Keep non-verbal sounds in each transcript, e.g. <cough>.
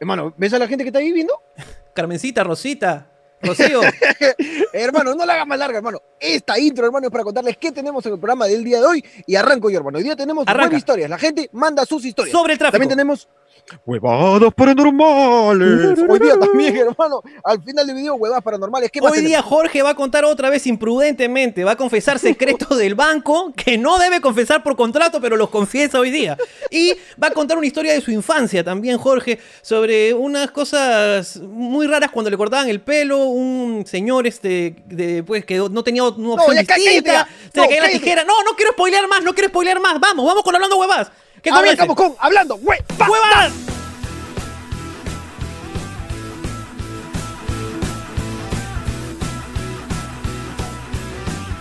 Hermano, ¿ves a la gente que está ahí viendo? <laughs> Carmencita, Rosita, Rocío. <laughs> hermano, no la hagas más larga, hermano. Esta intro, hermano, es para contarles qué tenemos en el programa del día de hoy. Y arranco yo, hermano. Hoy día tenemos nueve historias. La gente manda sus historias. Sobre el tráfico. También tenemos huevadas paranormales. Hoy día también, <laughs> hermano. Al final del video, huevadas paranormales. ¿Qué más Hoy día? Jorge va a contar otra vez imprudentemente, va a confesar secretos del banco que no debe confesar por contrato, pero los confiesa hoy día. Y va a contar una historia de su infancia también, Jorge, sobre unas cosas muy raras cuando le cortaban el pelo, un señor este, de, pues, que no tenía una opción cá- distinta, se le No, caía la tijera. No, no quiero spoilear más, no quiero spoilear más. Vamos, vamos con hablando huevas. Que con hablando, huevadas. ¡Huevas!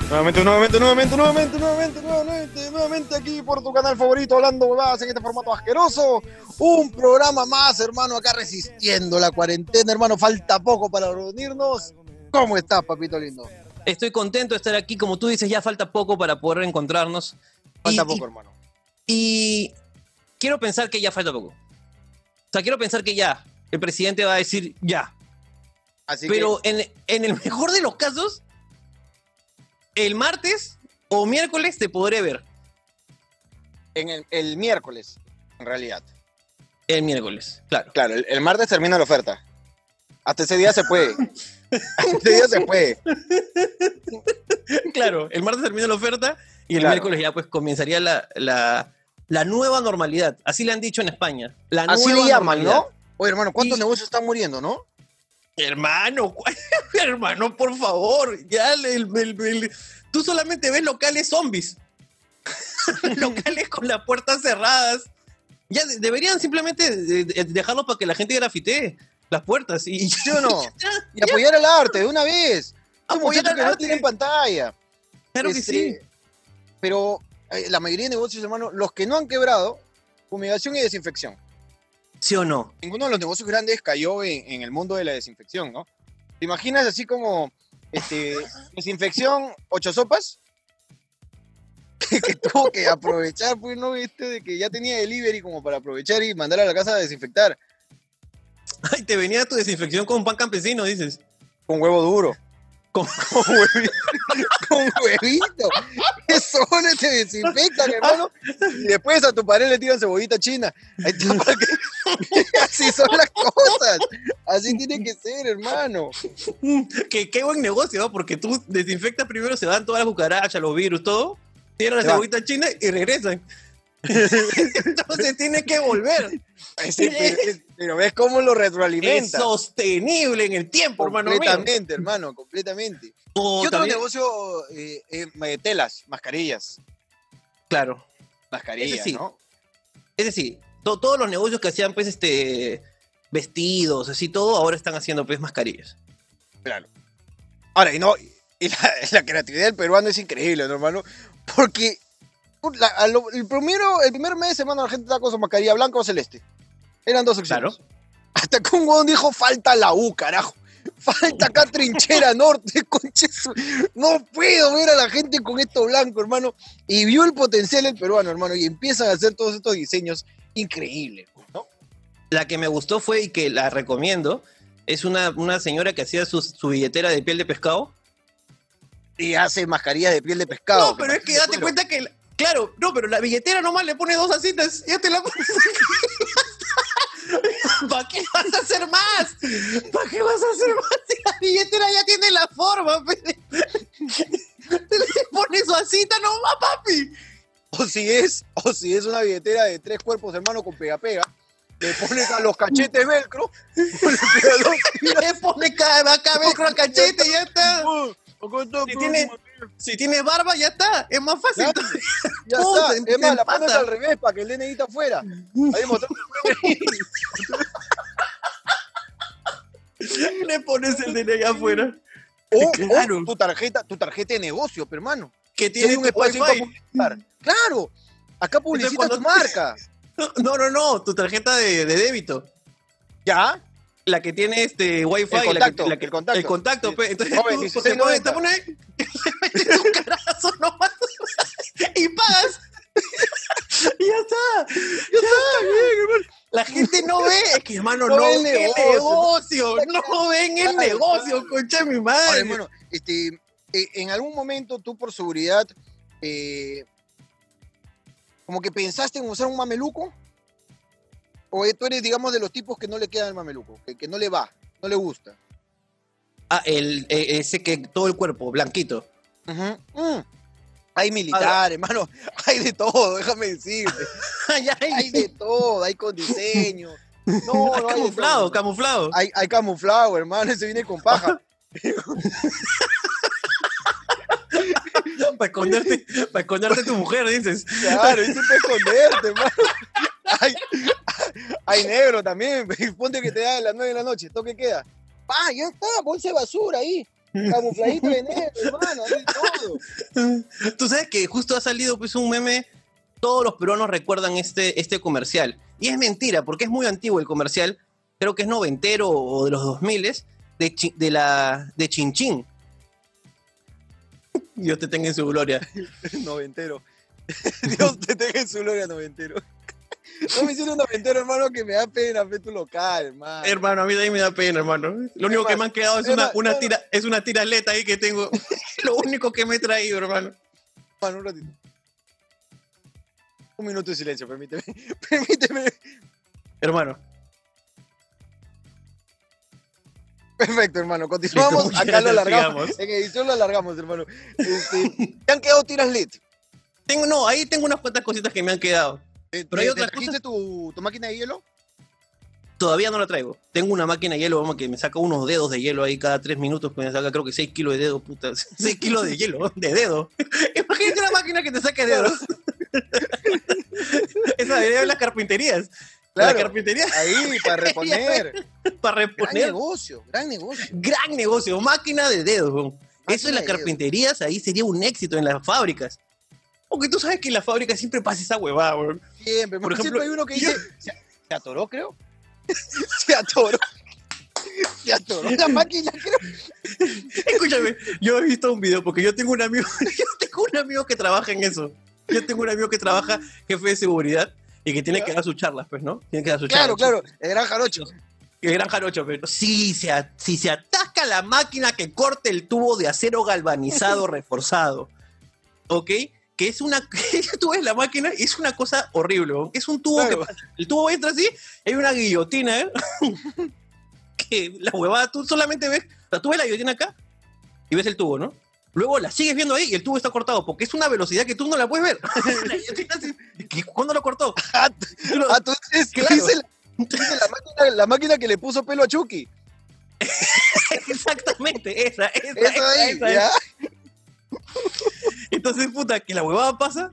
Nuevamente, nuevamente, nuevamente, nuevamente, nuevamente, nuevamente, nuevamente aquí por tu canal favorito, hablando huevadas en este formato asqueroso. Un programa más, hermano, acá resistiendo la cuarentena, hermano. Falta poco para reunirnos. ¿Cómo estás, papito lindo? Estoy contento de estar aquí. Como tú dices, ya falta poco para poder reencontrarnos. Falta Y- poco, hermano. Y quiero pensar que ya falta poco. O sea, quiero pensar que ya. El presidente va a decir ya. Así Pero en, en el <laughs> mejor de los casos, el martes o miércoles te podré ver. en el, el miércoles, en realidad. El miércoles, claro. Claro, el, el martes termina la oferta. Hasta ese día se puede. <laughs> Hasta ese día se puede. Claro, el martes termina la oferta y el Claro. miércoles ya pues comenzaría la, la, la nueva normalidad. Así le han dicho en España. La Así nueva le llaman, normalidad. ¿no? Oye, hermano, ¿cuántos Y- negocios están muriendo, no? Hermano, <laughs> ¿cuál- hermano, por favor, ya el- el- el- el- tú solamente ves locales zombies, <laughs> locales con las puertas cerradas. Ya de- deberían simplemente de- de- dejarlo para que la gente grafitee las puertas y ¿Sí <laughs> o no? ya, Y apoyar al arte de una vez. Apoyar que no arte. tienen pantalla. claro que Este, sí. Pero la mayoría de negocios, hermano, los que no han quebrado, fumigación y desinfección. ¿Sí o no? Ninguno de los negocios grandes cayó en, en el mundo de la desinfección, ¿no? ¿Te imaginas así como este, desinfección, ocho sopas? <laughs> que, que tuvo que aprovechar, pues, ¿no? Este, de que ya tenía delivery como para aprovechar y mandar a la casa a desinfectar Ay, te venía tu desinfección con pan campesino, dices. con huevo duro. Con- con huevito. con huevito. Eso no te desinfectan, hermano. Y después a tu pared le tiran cebollita china. <laughs> Así son las cosas. Así tiene que ser, hermano. que qué buen negocio, ¿no? Porque tú desinfectas primero, se van todas las cucarachas, los virus, todo. Tiran la cebollita china y regresan. <laughs> Entonces tiene que volver. Ese- pero, es- pero ves cómo lo Es retroalimenta. sostenible en el tiempo, hermano mío. completamente, hermano, completamente. O ¿Qué otro también- negocio? eh, eh, telas, mascarillas. Claro. Mascarillas, sí. ¿no? Es decir, to- todos los negocios que hacían, pues, este, vestidos, así todo, ahora están haciendo, pues, mascarillas. Claro. Ahora, y no, y la, <laughs> la creatividad del peruano es increíble, ¿no, hermano? Porque la- a lo- el, primero, el primer mes, hermano, la gente estaba con su mascarilla blanca o celeste. Eran dos opciones. Claro. <laughs> Hasta que un huevón dijo, falta la U, carajo. Falta acá trinchera norte, <laughs> conche su- No puedo ver a la gente con esto blanco, hermano. Y vio el potencial el peruano, hermano, y empiezan a hacer todos estos diseños increíbles, ¿no? La que me gustó fue y que la recomiendo, es una, una señora que hacía su, su billetera de piel de pescado. Y hace mascarillas de piel de pescado. No, pero es que de date cuenta que. Claro, no, pero la billetera nomás le pone dos asitas. Ya te la pones <laughs> ¿Para qué vas a hacer más? ¿Para qué vas a hacer más si la billetera ya tiene la forma? <laughs> Le pones su asita nomás, papi. O si es, o si es una billetera de tres cuerpos, hermano, con pega-pega, le pones a los cachetes velcro, <laughs> le pones cada velcro al cachete y ya está, Si tiene, si tiene barba, ya está. Es más fácil. <laughs> Ya está. Es más, la pones al revés para que el DNI está afuera. Ahí mostrando <laughs> Le pones el DNI afuera. o, Claro. o tu tarjeta, tu tarjeta de negocio, pe, hermano. Que Tiene un espacio para publicitar. Claro. Acá publicita cuando- tu marca. <laughs> No, no, no, tu tarjeta de, de débito. ¿Ya? La que tiene este wifi. El la contacto, que, la que- el contacto. El contacto, Sí. pe. Entonces Joven, tú 16, te pones, te 90. pones le metes un <laughs> carazo nomás y pagas. <laughs> y ya está. Ya está, bien, hermano. La gente no ve, es que hermano, No no, ve el negocio. negocio, no ven el negocio, concha de mi Ahora, madre. hermano, este, eh, en algún momento tú por seguridad, eh, como que pensaste en usar un mameluco, o tú eres, digamos, de los tipos que no le queda el mameluco, que, que no le va, no le gusta. Ah, el, eh, ese que todo el cuerpo, blanquito. Mm. Hay militar, hermano, <laughs> hay de todo, déjame decirte. <laughs> Ay, ay, Hay de todo, hay con diseño. <laughs> No, no, hay de camuflado, todo. camuflado. Hay, hay camuflado, hermano, ese viene con paja. Para esconderte, para esconderte tu mujer, dices. Claro, y siempre esconderte, hermano. Hay, <laughs> hay negro también. <laughs> Ponte que te da a las 9 de la noche. ¿Esto qué queda? Pa, ya está, bolsa de basura ahí. Camufladito de negro, <laughs> hermano, de todo. Tú sabes que justo ha salido pues un meme, todos los peruanos recuerdan este, este comercial. Y es mentira, porque es muy antiguo el comercial, creo que es noventero o de los 2000 de, Chi- de, la, de Chinchín. Dios te tenga en su gloria. Noventero. Dios te tenga en su gloria, noventero. No me hicieron noventero, hermano, que me da pena ver tu local, hermano. Hermano, a mí también me da pena, hermano. Lo único que me han quedado es una, una, tira, es una tiraleta ahí que tengo. <laughs> Lo único que me he traído, hermano. Un ratito. Un minuto de silencio, permíteme. <laughs> Permíteme. Hermano. Perfecto, hermano. Continuamos. Listo, Acá lo alargamos. En edición lo alargamos, hermano. Este, ¿Te han quedado tiras LED? Tengo, no, ahí tengo unas cuantas cositas que me han quedado. ¿Te, Pero hay trajiste tu, tu máquina de hielo? Todavía no la traigo. Tengo una máquina de hielo, vamos, que me saca unos dedos de hielo ahí cada tres minutos, que me saca creo que 6 kilos de dedo, puta. <laughs> 6 kilos de hielo, <laughs> de dedo. <laughs> Imagínate una máquina que te saque dedos. Esa debería de las carpinterías. La Claro. carpintería Ahí, para reponer. para gran reponer. negocio, gran negocio. Gran negocio, máquina de dedos. Eso en las dedos. carpinterías ahí sería un éxito en las fábricas. Porque tú sabes que en las fábricas siempre pasa esa huevada, weón. Siempre. Por ejemplo, ejemplo, hay uno que dice. ¿Se, se atoró, creo? <laughs> Se atoró. Se atoró la máquina, creo. Escúchame, yo he visto un video porque yo tengo un amigo, <laughs> yo tengo un amigo que trabaja en eso. Yo tengo un amigo que trabaja jefe de seguridad y que tiene que dar sus charlas, pues, ¿no? Tiene que dar sus Claro, charlas. claro. El gran jarocho. Que gran jarocho, pero si se, si se atasca la máquina que corte el tubo de acero galvanizado <laughs> reforzado, ¿ok? Que es una. <laughs> tú ves la máquina y es una cosa horrible, ¿no? Es un tubo Claro. que pasa- El tubo entra así, hay una guillotina, ¿eh? <laughs> que la huevada tú solamente ves. O sea, tú ves la guillotina acá y ves el tubo, ¿no? Luego la sigues viendo ahí y el tubo está cortado porque es una velocidad que tú no la puedes ver. <laughs> La guillotina así, ¿qué- ¿Cuándo lo cortó? Ah, Tú ah, dices, Claro. dice la, dice la máquina, la máquina que le puso pelo a Chucky. Exactamente, esa, esa, esa, ahí, esa, ¿ya? Entonces, puta, que la huevada pasa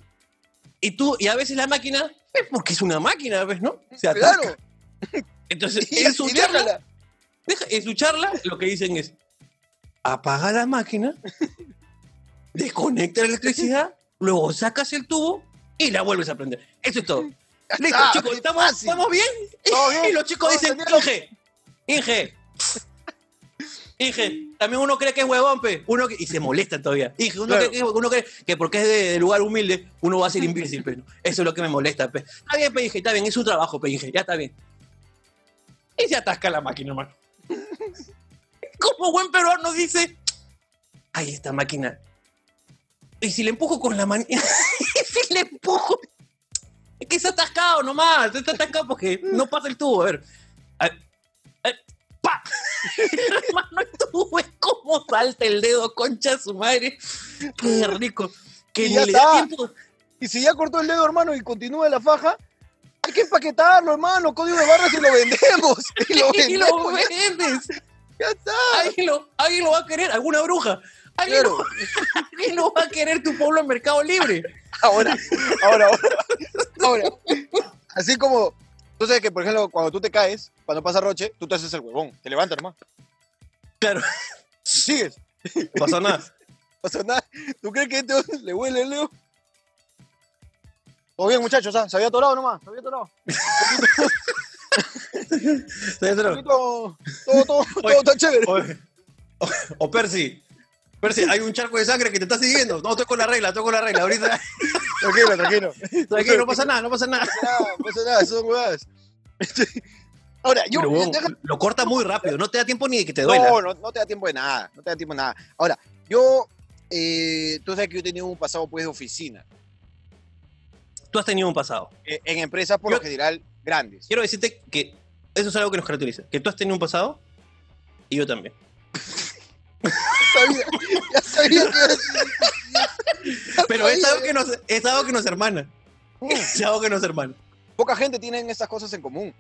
y tú, y a veces la máquina, es porque es una máquina, ¿ves, no? Se atasca. Claro. <laughs> Entonces, Y, en su, charla, deja- en su charla, lo que dicen es, apaga la máquina, <laughs> desconecta la electricidad, luego sacas el tubo y la vuelves a prender. Eso es todo. Listo, chicos, ¿estamos. ¿estamos bien? <laughs> Bien. Y los chicos dicen. Inge, Inge, Inge, también uno cree que es huevón, pe. Uno que- y se molestan todavía. Inge, uno, Claro. cree, que, uno cree que porque es de, de lugar humilde, uno va a ser imbécil, pe. Eso es lo que me molesta, pe. Está bien, pe, Inge, está bien, es su trabajo, pe, Inge, ya está bien. Y se atasca la máquina, hermano. <laughs> Como buen peruano dice, ay, esta máquina. Y si le empujo con la mano, <laughs> y si le empujo, es que se ha atascado nomás, está atascado porque no pasa el tubo. A ver, a ver, ¡pa! <laughs> Hermano, el tubo es como salta el dedo, concha de su madre. Qué rico. Que ni le da tiempo. Y si ya cortó el dedo, hermano, y continúa la faja, hay que empaquetarlo, hermano. Código de barras y lo vendemos. <laughs> Y lo <laughs> Y lo vendemos. vendes. Ya está. Alguien lo, alguien lo va a querer, alguna bruja. Alguien, Claro. lo, alguien lo va a querer tu pueblo en Mercado Libre. Ahora, ahora, ahora. Ahora. Así como, tú sabes que, por ejemplo, cuando tú te caes, cuando pasa Roche, tú te haces el huevón. Te levantas, hermano. Claro. <laughs> Sigues. No pasó nada. <laughs> No pasa nada. ¿Tú crees que este le huele el dedo? Todo bien, muchachos, ¿ah? Se había atorado nomás. Se había atorado. <laughs> Un poquito, todo, todo, todo Oye. está chévere. O, o- o Percy. Percy, hay un charco de sangre que te está siguiendo. No, estoy con la regla, estoy con la regla. Ahorita, <laughs> Tranquilo, tranquilo. tranquilo, no pasa nada, no pasa nada. No pasa nada, son huevadas. <laughs> Ahora, yo. Pero, huevón, deja- lo corta muy rápido, no te da tiempo ni de que te duela. no, no, no te da tiempo de nada. No te da tiempo de nada. Ahora, yo. eh, tú sabes que yo he tenido un pasado pues de oficina. Tú has tenido un pasado. eh, en empresas por Yo- lo general grandes. Quiero decirte que eso es algo que nos caracteriza. Que tú has tenido un pasado y yo también. <laughs> sabía, ya sabía que a eso. Pero es algo que nos, es algo que nos hermana. Es algo que nos hermana. Poca gente tiene estas cosas en común.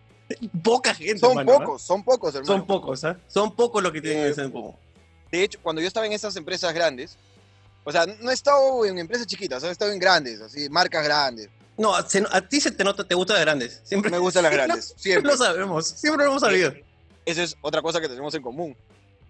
Poca gente. Son hermano, ¿eh? pocos, son pocos, hermano. Son pocos, ¿ah? Son pocos los que tienen Eh, eso en común. De hecho, cuando yo estaba en esas empresas grandes, o sea, no he estado en empresas chiquitas, he estado en grandes, así, marcas grandes. No, se- a ti se te nota, te gusta de grandes. Siempre Me gustan las <laughs> grandes, siempre. lo sabemos. Siempre lo hemos sabido. Esa es otra cosa que tenemos en común.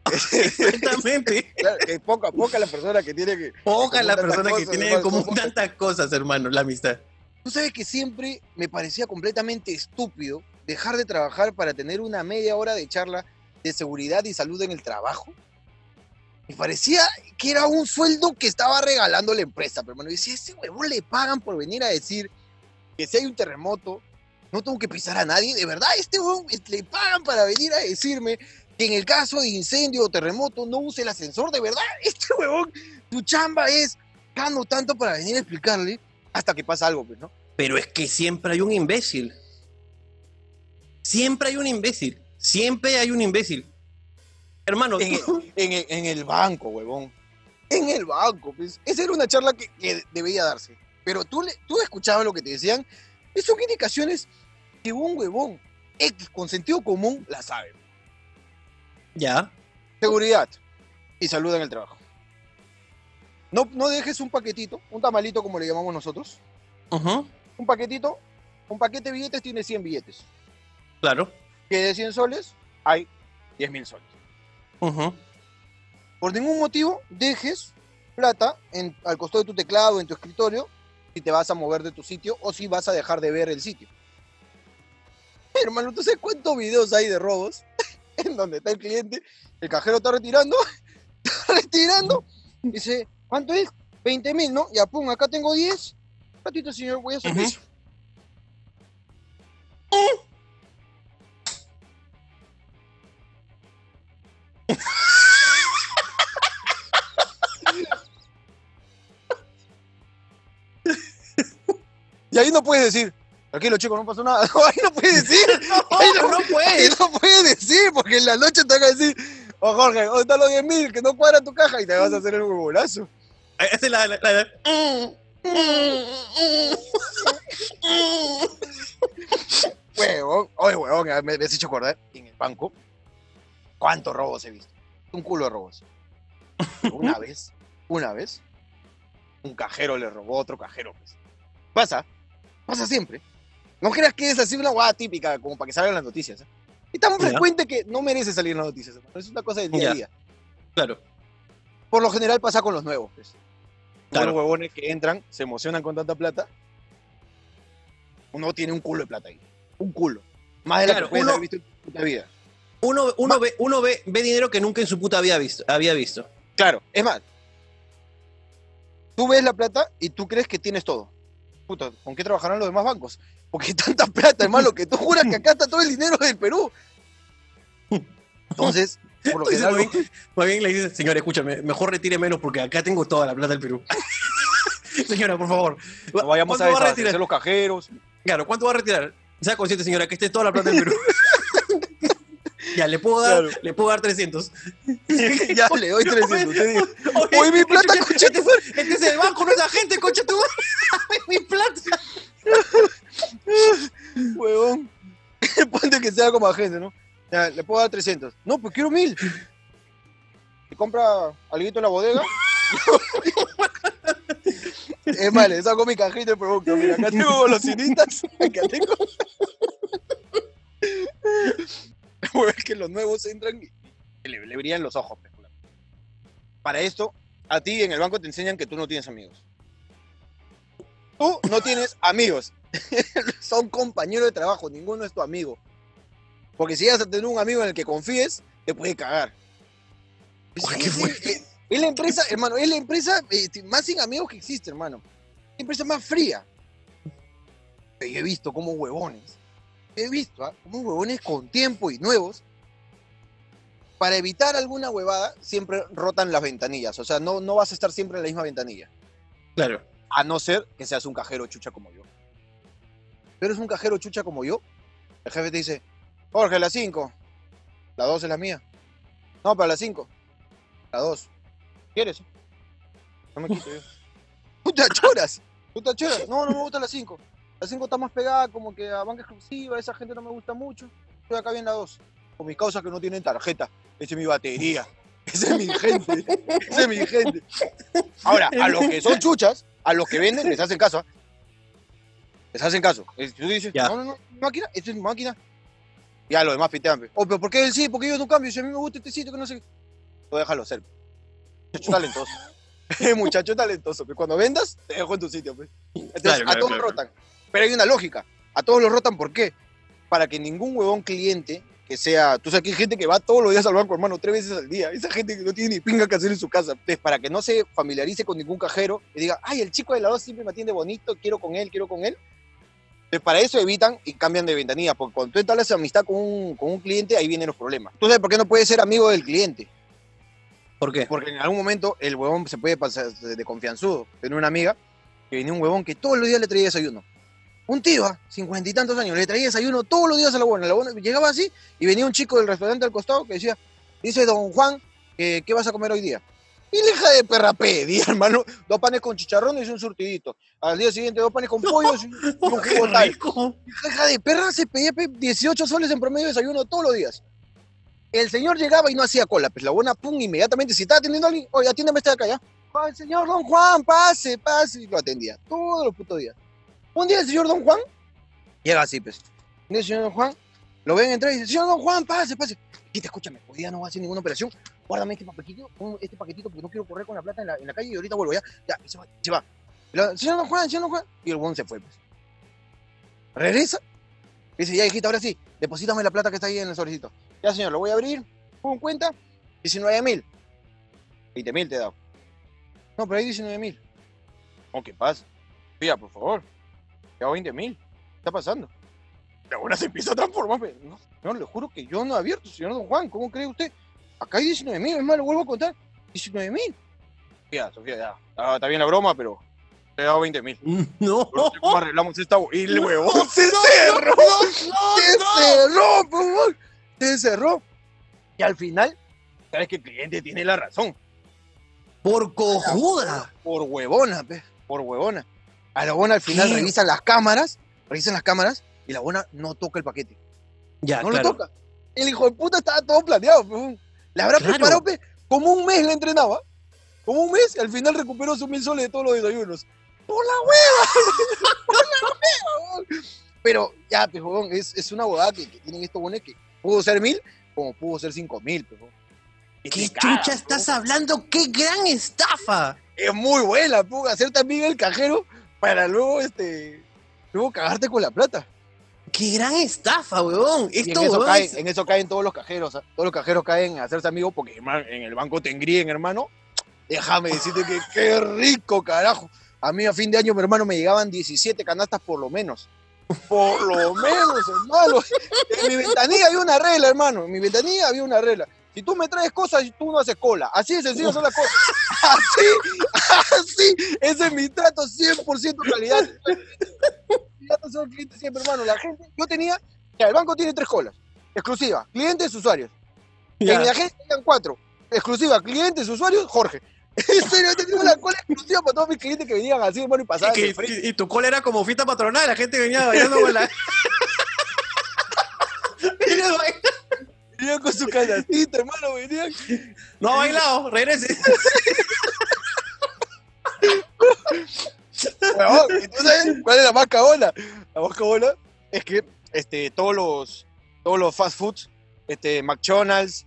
<laughs> <laughs> Exactamente. Claro, que poca, poca la persona que tiene que... Poca la persona que cosas, tiene hermano, común son- tantas cosas, hermano, la amistad. Tú sabes que siempre me parecía completamente estúpido dejar de trabajar para tener una media hora de charla de seguridad y salud en el trabajo. Me parecía que era un sueldo que estaba regalando la empresa, pero hermano, yo decía, ese huevón le pagan por venir a decir que si hay un terremoto, no tengo que pisar a nadie. De verdad, este huevón es- le pagan para venir a decirme que en el caso de incendio o terremoto no use el ascensor. De verdad, <laughs> este huevón, tu chamba es gano tanto para venir a explicarle hasta que pasa algo, pues, ¿no? Pero es que siempre hay un imbécil. Siempre hay un imbécil. Siempre hay un imbécil. Hermano, en, el, en el- en el banco, huevón. En el banco, pues. Esa era una charla que, que debía darse. Pero tú, le- tú escuchabas lo que te decían. y son indicaciones que un huevón X con sentido común la sabe. Ya. Seguridad y salud en el trabajo. No, no dejes un paquetito, un tamalito como le llamamos nosotros. Un paquetito, un paquete de billetes tiene 100 billetes. Claro. Que de 100 soles hay 10 mil soles. Por ningún motivo dejes plata en- al costado de tu teclado, en tu escritorio, si te vas a mover de tu sitio o si vas a dejar de ver el sitio. Hermano, ¿tú sabes cuántos videos hay de robos? <laughs> en donde está el cliente, el cajero está retirando, <laughs> está retirando, dice, ¿cuánto es? 20 mil, ¿no? Ya, pum, acá tengo 10. Ratito, señor, voy a Ujú. servicio. <laughs> Y ahí no puedes decir, tranquilo chico, no pasó nada. <laughs> Ahí no puedes decir. <laughs> Ahí no, no ahí puedes. no puedes decir, porque en la noche te van a decir, oh Jorge, ¿dónde están los 10 mil? Que no cuadra tu caja y te vas a hacer el huevonazo. Esa es la, la- la- la- <laughs> Huevón, oye huevón, me, me has hecho acordar, en el banco, ¿cuántos robos he visto? Un culo de robos. Una vez, una vez, un cajero le robó a otro cajero. pues. Pasa, pasa siempre. No creas que es así una guada típica, como para que salgan las noticias. ¿eh? Es tan frecuente que no merece salir en las noticias. Es una cosa del día a día. Claro. Por lo general pasa con los nuevos. Pues. Claro. Los huevones que entran, se emocionan con tanta plata. Uno tiene un culo de plata ahí. Un culo. Más de la que uno- haber visto en tu puta vida. Uno, uno, ve, uno ve, ve dinero que nunca en su puta había visto. Había visto. Claro, es más. Tú ves la plata y tú crees que tienes todo. Puta, ¿con qué trabajarán los demás bancos? Porque tanta plata, hermano, que tú juras que acá está todo el dinero del Perú. Entonces, por lo Entonces, general, más, bien, más bien le dices, señora, escúchame, mejor retire menos porque acá tengo toda la plata del Perú. <laughs> señora, por favor. no vayamos a ¿Cuánto va a retirar? los cajeros. Claro, ¿cuánto va a retirar? Sea consciente, señora, que esté toda la plata del Perú. <laughs> ya, le puedo dar, Claro. le puedo dar 300. <laughs> ya le doy 300. te digo. <laughs> Oye, Oye, mi plata, concha este, es- este es el banco, no es agente, concha tu <laughs> mi plata. Huevón. Ponte que sea como agente, ¿no? Ya, le puedo dar 300. No, pues quiero 1000. ¿Y compra alguito en la bodega? es más, le saco mi cajita de producto. Mira, acá tengo golosinitas. Acá tengo. <laughs> Huevón, es que los nuevos entran y le, le brillan los ojos. pues, Para esto, a ti en el banco te enseñan que tú no tienes amigos. Tú no tienes <laughs> amigos <laughs> son compañeros de trabajo, ninguno es tu amigo. Porque si llegas a tener un amigo en el que confíes, te puede cagar. Uy, Es- es- es la empresa, hermano, es la empresa eh, más sin amigos que existe, hermano. La empresa más fría. Yo he visto como huevones he visto, ¿ah? Como huevones con tiempo y nuevos, para evitar alguna huevada, siempre rotan las ventanillas. O sea, no, no vas a estar siempre en la misma ventanilla. Claro. A no ser que seas un cajero chucha como yo. ¿Pero eres un cajero chucha como yo? El jefe te dice, Jorge, la 5. La 2 es la mía. No, para la 5. La 2. ¿Quieres? No me quito yo. <laughs> Tú te achoras. Tú te achoras. No, no me gusta la 5. La 5 está más pegada como que a banca exclusiva. Esa gente no me gusta mucho. Estoy acá bien la 2. Con mis causas que no tienen tarjeta. Esa es mi batería. <laughs> Esa es mi gente. Esa es mi gente. Ahora, a los que son chuchas, a los que venden, les hacen caso. ¿ah? Les hacen caso. Tú dices, Ya. no, no, no, máquina, esta es máquina. Ya los demás pitean. Oh, pero ¿por qué él sí? Porque yo no cambio. Si a mí me gusta este sitio, que no sé. qué. Tú déjalo ser. Muchacho talentoso. <laughs> Muchacho talentoso. Que cuando vendas, te dejo en tu sitio. pe. Entonces, Claro, a todos claro. rotan. Pero hay una lógica. A todos los rotan, ¿por qué? Para que ningún huevón cliente que sea. Tú sabes que hay gente que va todos los días al banco, hermano, tres veces al día. Esa gente que no tiene ni pinga que hacer en su casa. Entonces, para que no se familiarice con ningún cajero y diga, ay, el chico de la dos siempre me atiende bonito, quiero con él, quiero con él. Entonces, para eso evitan y cambian de ventanilla. Porque cuando tú entablas amistad con un, con un cliente, ahí vienen los problemas. ¿Tú sabes por qué no puedes ser amigo del cliente? ¿Por qué? Porque en algún momento el huevón se puede pasar de confianzudo. Tenía una amiga que venía un huevón que todos los días le traía desayuno. Un tío, ¿ah? cincuenta y tantos años, le traía desayuno todos los días a la buena. La buena llegaba así y venía un chico del restaurante al costado que decía, dice don Juan, que ¿qué vas a comer hoy día? Y la hija de perra pedía, <laughs> hermano, dos panes con chicharrones y un surtidito. Al día siguiente dos panes con pollo y un <laughs> jugo tal. hija de perra se pedía pe, 18 soles en promedio de desayuno todos los días. El señor llegaba y no hacía cola, pues la buena pum, inmediatamente, si estaba atendiendo a alguien, oye, atiéndeme este de acá, ¿ya? "Ah, El señor Don Juan, pase, pase, y lo atendía todos los putos días. Un día el señor Don Juan llega así, pues. Un día el señor Don Juan lo ven entrar y dice, señor Don Juan, pase, pase. Quita, escúchame, hoy día no va a hacer ninguna operación, guárdame este paquetito, este paquetito porque no quiero correr con la plata en la, en la calle y ahorita vuelvo, ya, ya, y se va, se va. Señor Don Juan, señor Don Juan, y el buen se fue, pues. Regresa, dice, ya hijita, ahora sí, deposítame la plata que está ahí en el sobrecito. Ya, señor, lo voy a abrir, pon cuenta, 19 mil. 20 mil te he dado. No, pero hay 19 mil. No, ¿qué pasa? Pía, por favor. Hago 20 mil. ¿Qué está pasando? La buena se empieza a transformar. No, no, le juro que yo no he abierto, señor Don Juan. ¿Cómo cree usted? Acá hay 19 mil, es más, lo vuelvo a contar. 19 mil. Sofía, Sofía, ya. Ah, está bien la broma, pero te he dado 20 mil. <laughs> No. No ¿Cómo arreglamos esta? Y el huevón se cerró. se cerró, por favor. Se cerró. Y al final, sabes que el cliente tiene la razón. Por cojuda. Por huevona, pe, por huevona. A la buena al final ¿Qué? revisan las cámaras, revisan las cámaras y la buena no toca el paquete. Ya, no claro. lo toca. El hijo de puta estaba todo planeado. pe. Le habrá Claro. preparado, pe, como un mes le entrenaba. Como un mes y al final recuperó sus mil soles de todos los desayunos. Por la hueva. <laughs> por la hueva. Pero ya, pe, huevón, es, es una bodada que, que tienen estos buenos que pudo ser mil como pudo ser cinco mil. pe, huevón. Y ¿Qué chucha estás hablando? ¡Qué gran estafa! es muy buena, pu, hacer también el cajero para luego, este, luego cagarte con la plata. ¡Qué gran estafa, weón! Y en Esto, eso, weón, caen, es- en eso caen todos los cajeros, todos los cajeros caen a hacerse amigos porque en el banco te engríen, hermano. Déjame decirte que qué rico, carajo. A mí a fin de año, mi hermano, me llegaban 17 canastas por lo menos. Por lo menos, hermano. En mi ventanilla había una regla, hermano. En mi ventanilla había una regla. Si tú me traes cosas, tú no haces cola. Así de sencillo son las cosas. Así, así. Ese es mi trato 100% calidad. Son clientes siempre, hermano. La gente, yo tenía, ya, el banco tiene tres colas. Exclusiva, clientes, usuarios. Ya. En mi agencia tenían cuatro. Exclusiva, clientes, usuarios, Jorge. En serio, yo tenía una cola exclusiva para todos mis clientes que venían así, hermano, y pasaban. Y, que- y- y tu cola era como fiesta patronal, la gente venía bailando con la. <laughs> <laughs> Venían con su canastita, hermano, venían. no ha bailado, regrese. ¿y tú sabes cuál es la más cagona? La más cagona es que este, todos los todos los fast foods, este, McDonald's,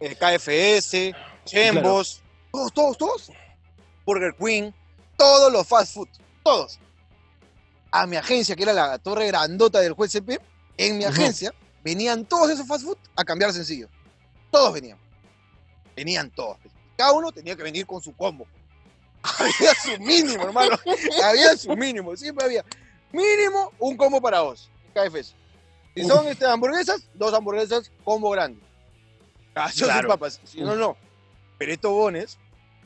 eh, KFS, Chembos, todos, todos, todos, Burger Queen, todos los fast food, todos. A mi agencia, que era la torre grandota del juez CP, en mi agencia venían todos esos fast food a cambiar sencillo. Todos venían. Venían todos. Cada uno tenía que venir con su combo. <laughs> Había su mínimo, hermano. Había su mínimo. Siempre había mínimo un combo para vos. KFS. Si son este, hamburguesas, dos hamburguesas, combo grande. Gallos Claro. papas. Si no, no. Pero estos bones,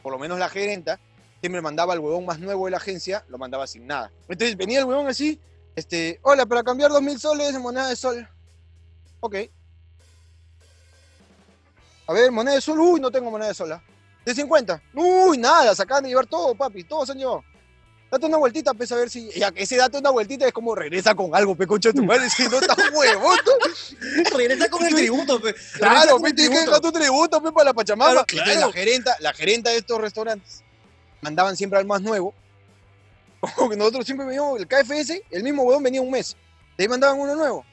por lo menos la gerenta, siempre mandaba al huevón más nuevo de la agencia, lo mandaba sin nada. Entonces venía el huevón así, este, hola, para cambiar dos mil soles en moneda de sol. Ok. A ver, moneda de sol, uy, no tengo moneda de sol. ¿ah? De 50. Uy, nada, se acaban de llevar todo, papi, todos se han llevado. Date una vueltita, pues, a ver si. Ya que ese date una vueltita es como regresa con algo, pe, concha de tu madre. Si no está <laughs> huevón. Regresa con el tributo, pe. Claro, pe, tienes que dejar tu tributo, pe, para la Pachamama. Claro, Entonces, claro. La gerenta, la gerenta de estos restaurantes mandaban siempre al más nuevo. <laughs> Nosotros siempre veíamos el KFS, el mismo huevón venía un mes. De ahí mandaban uno nuevo.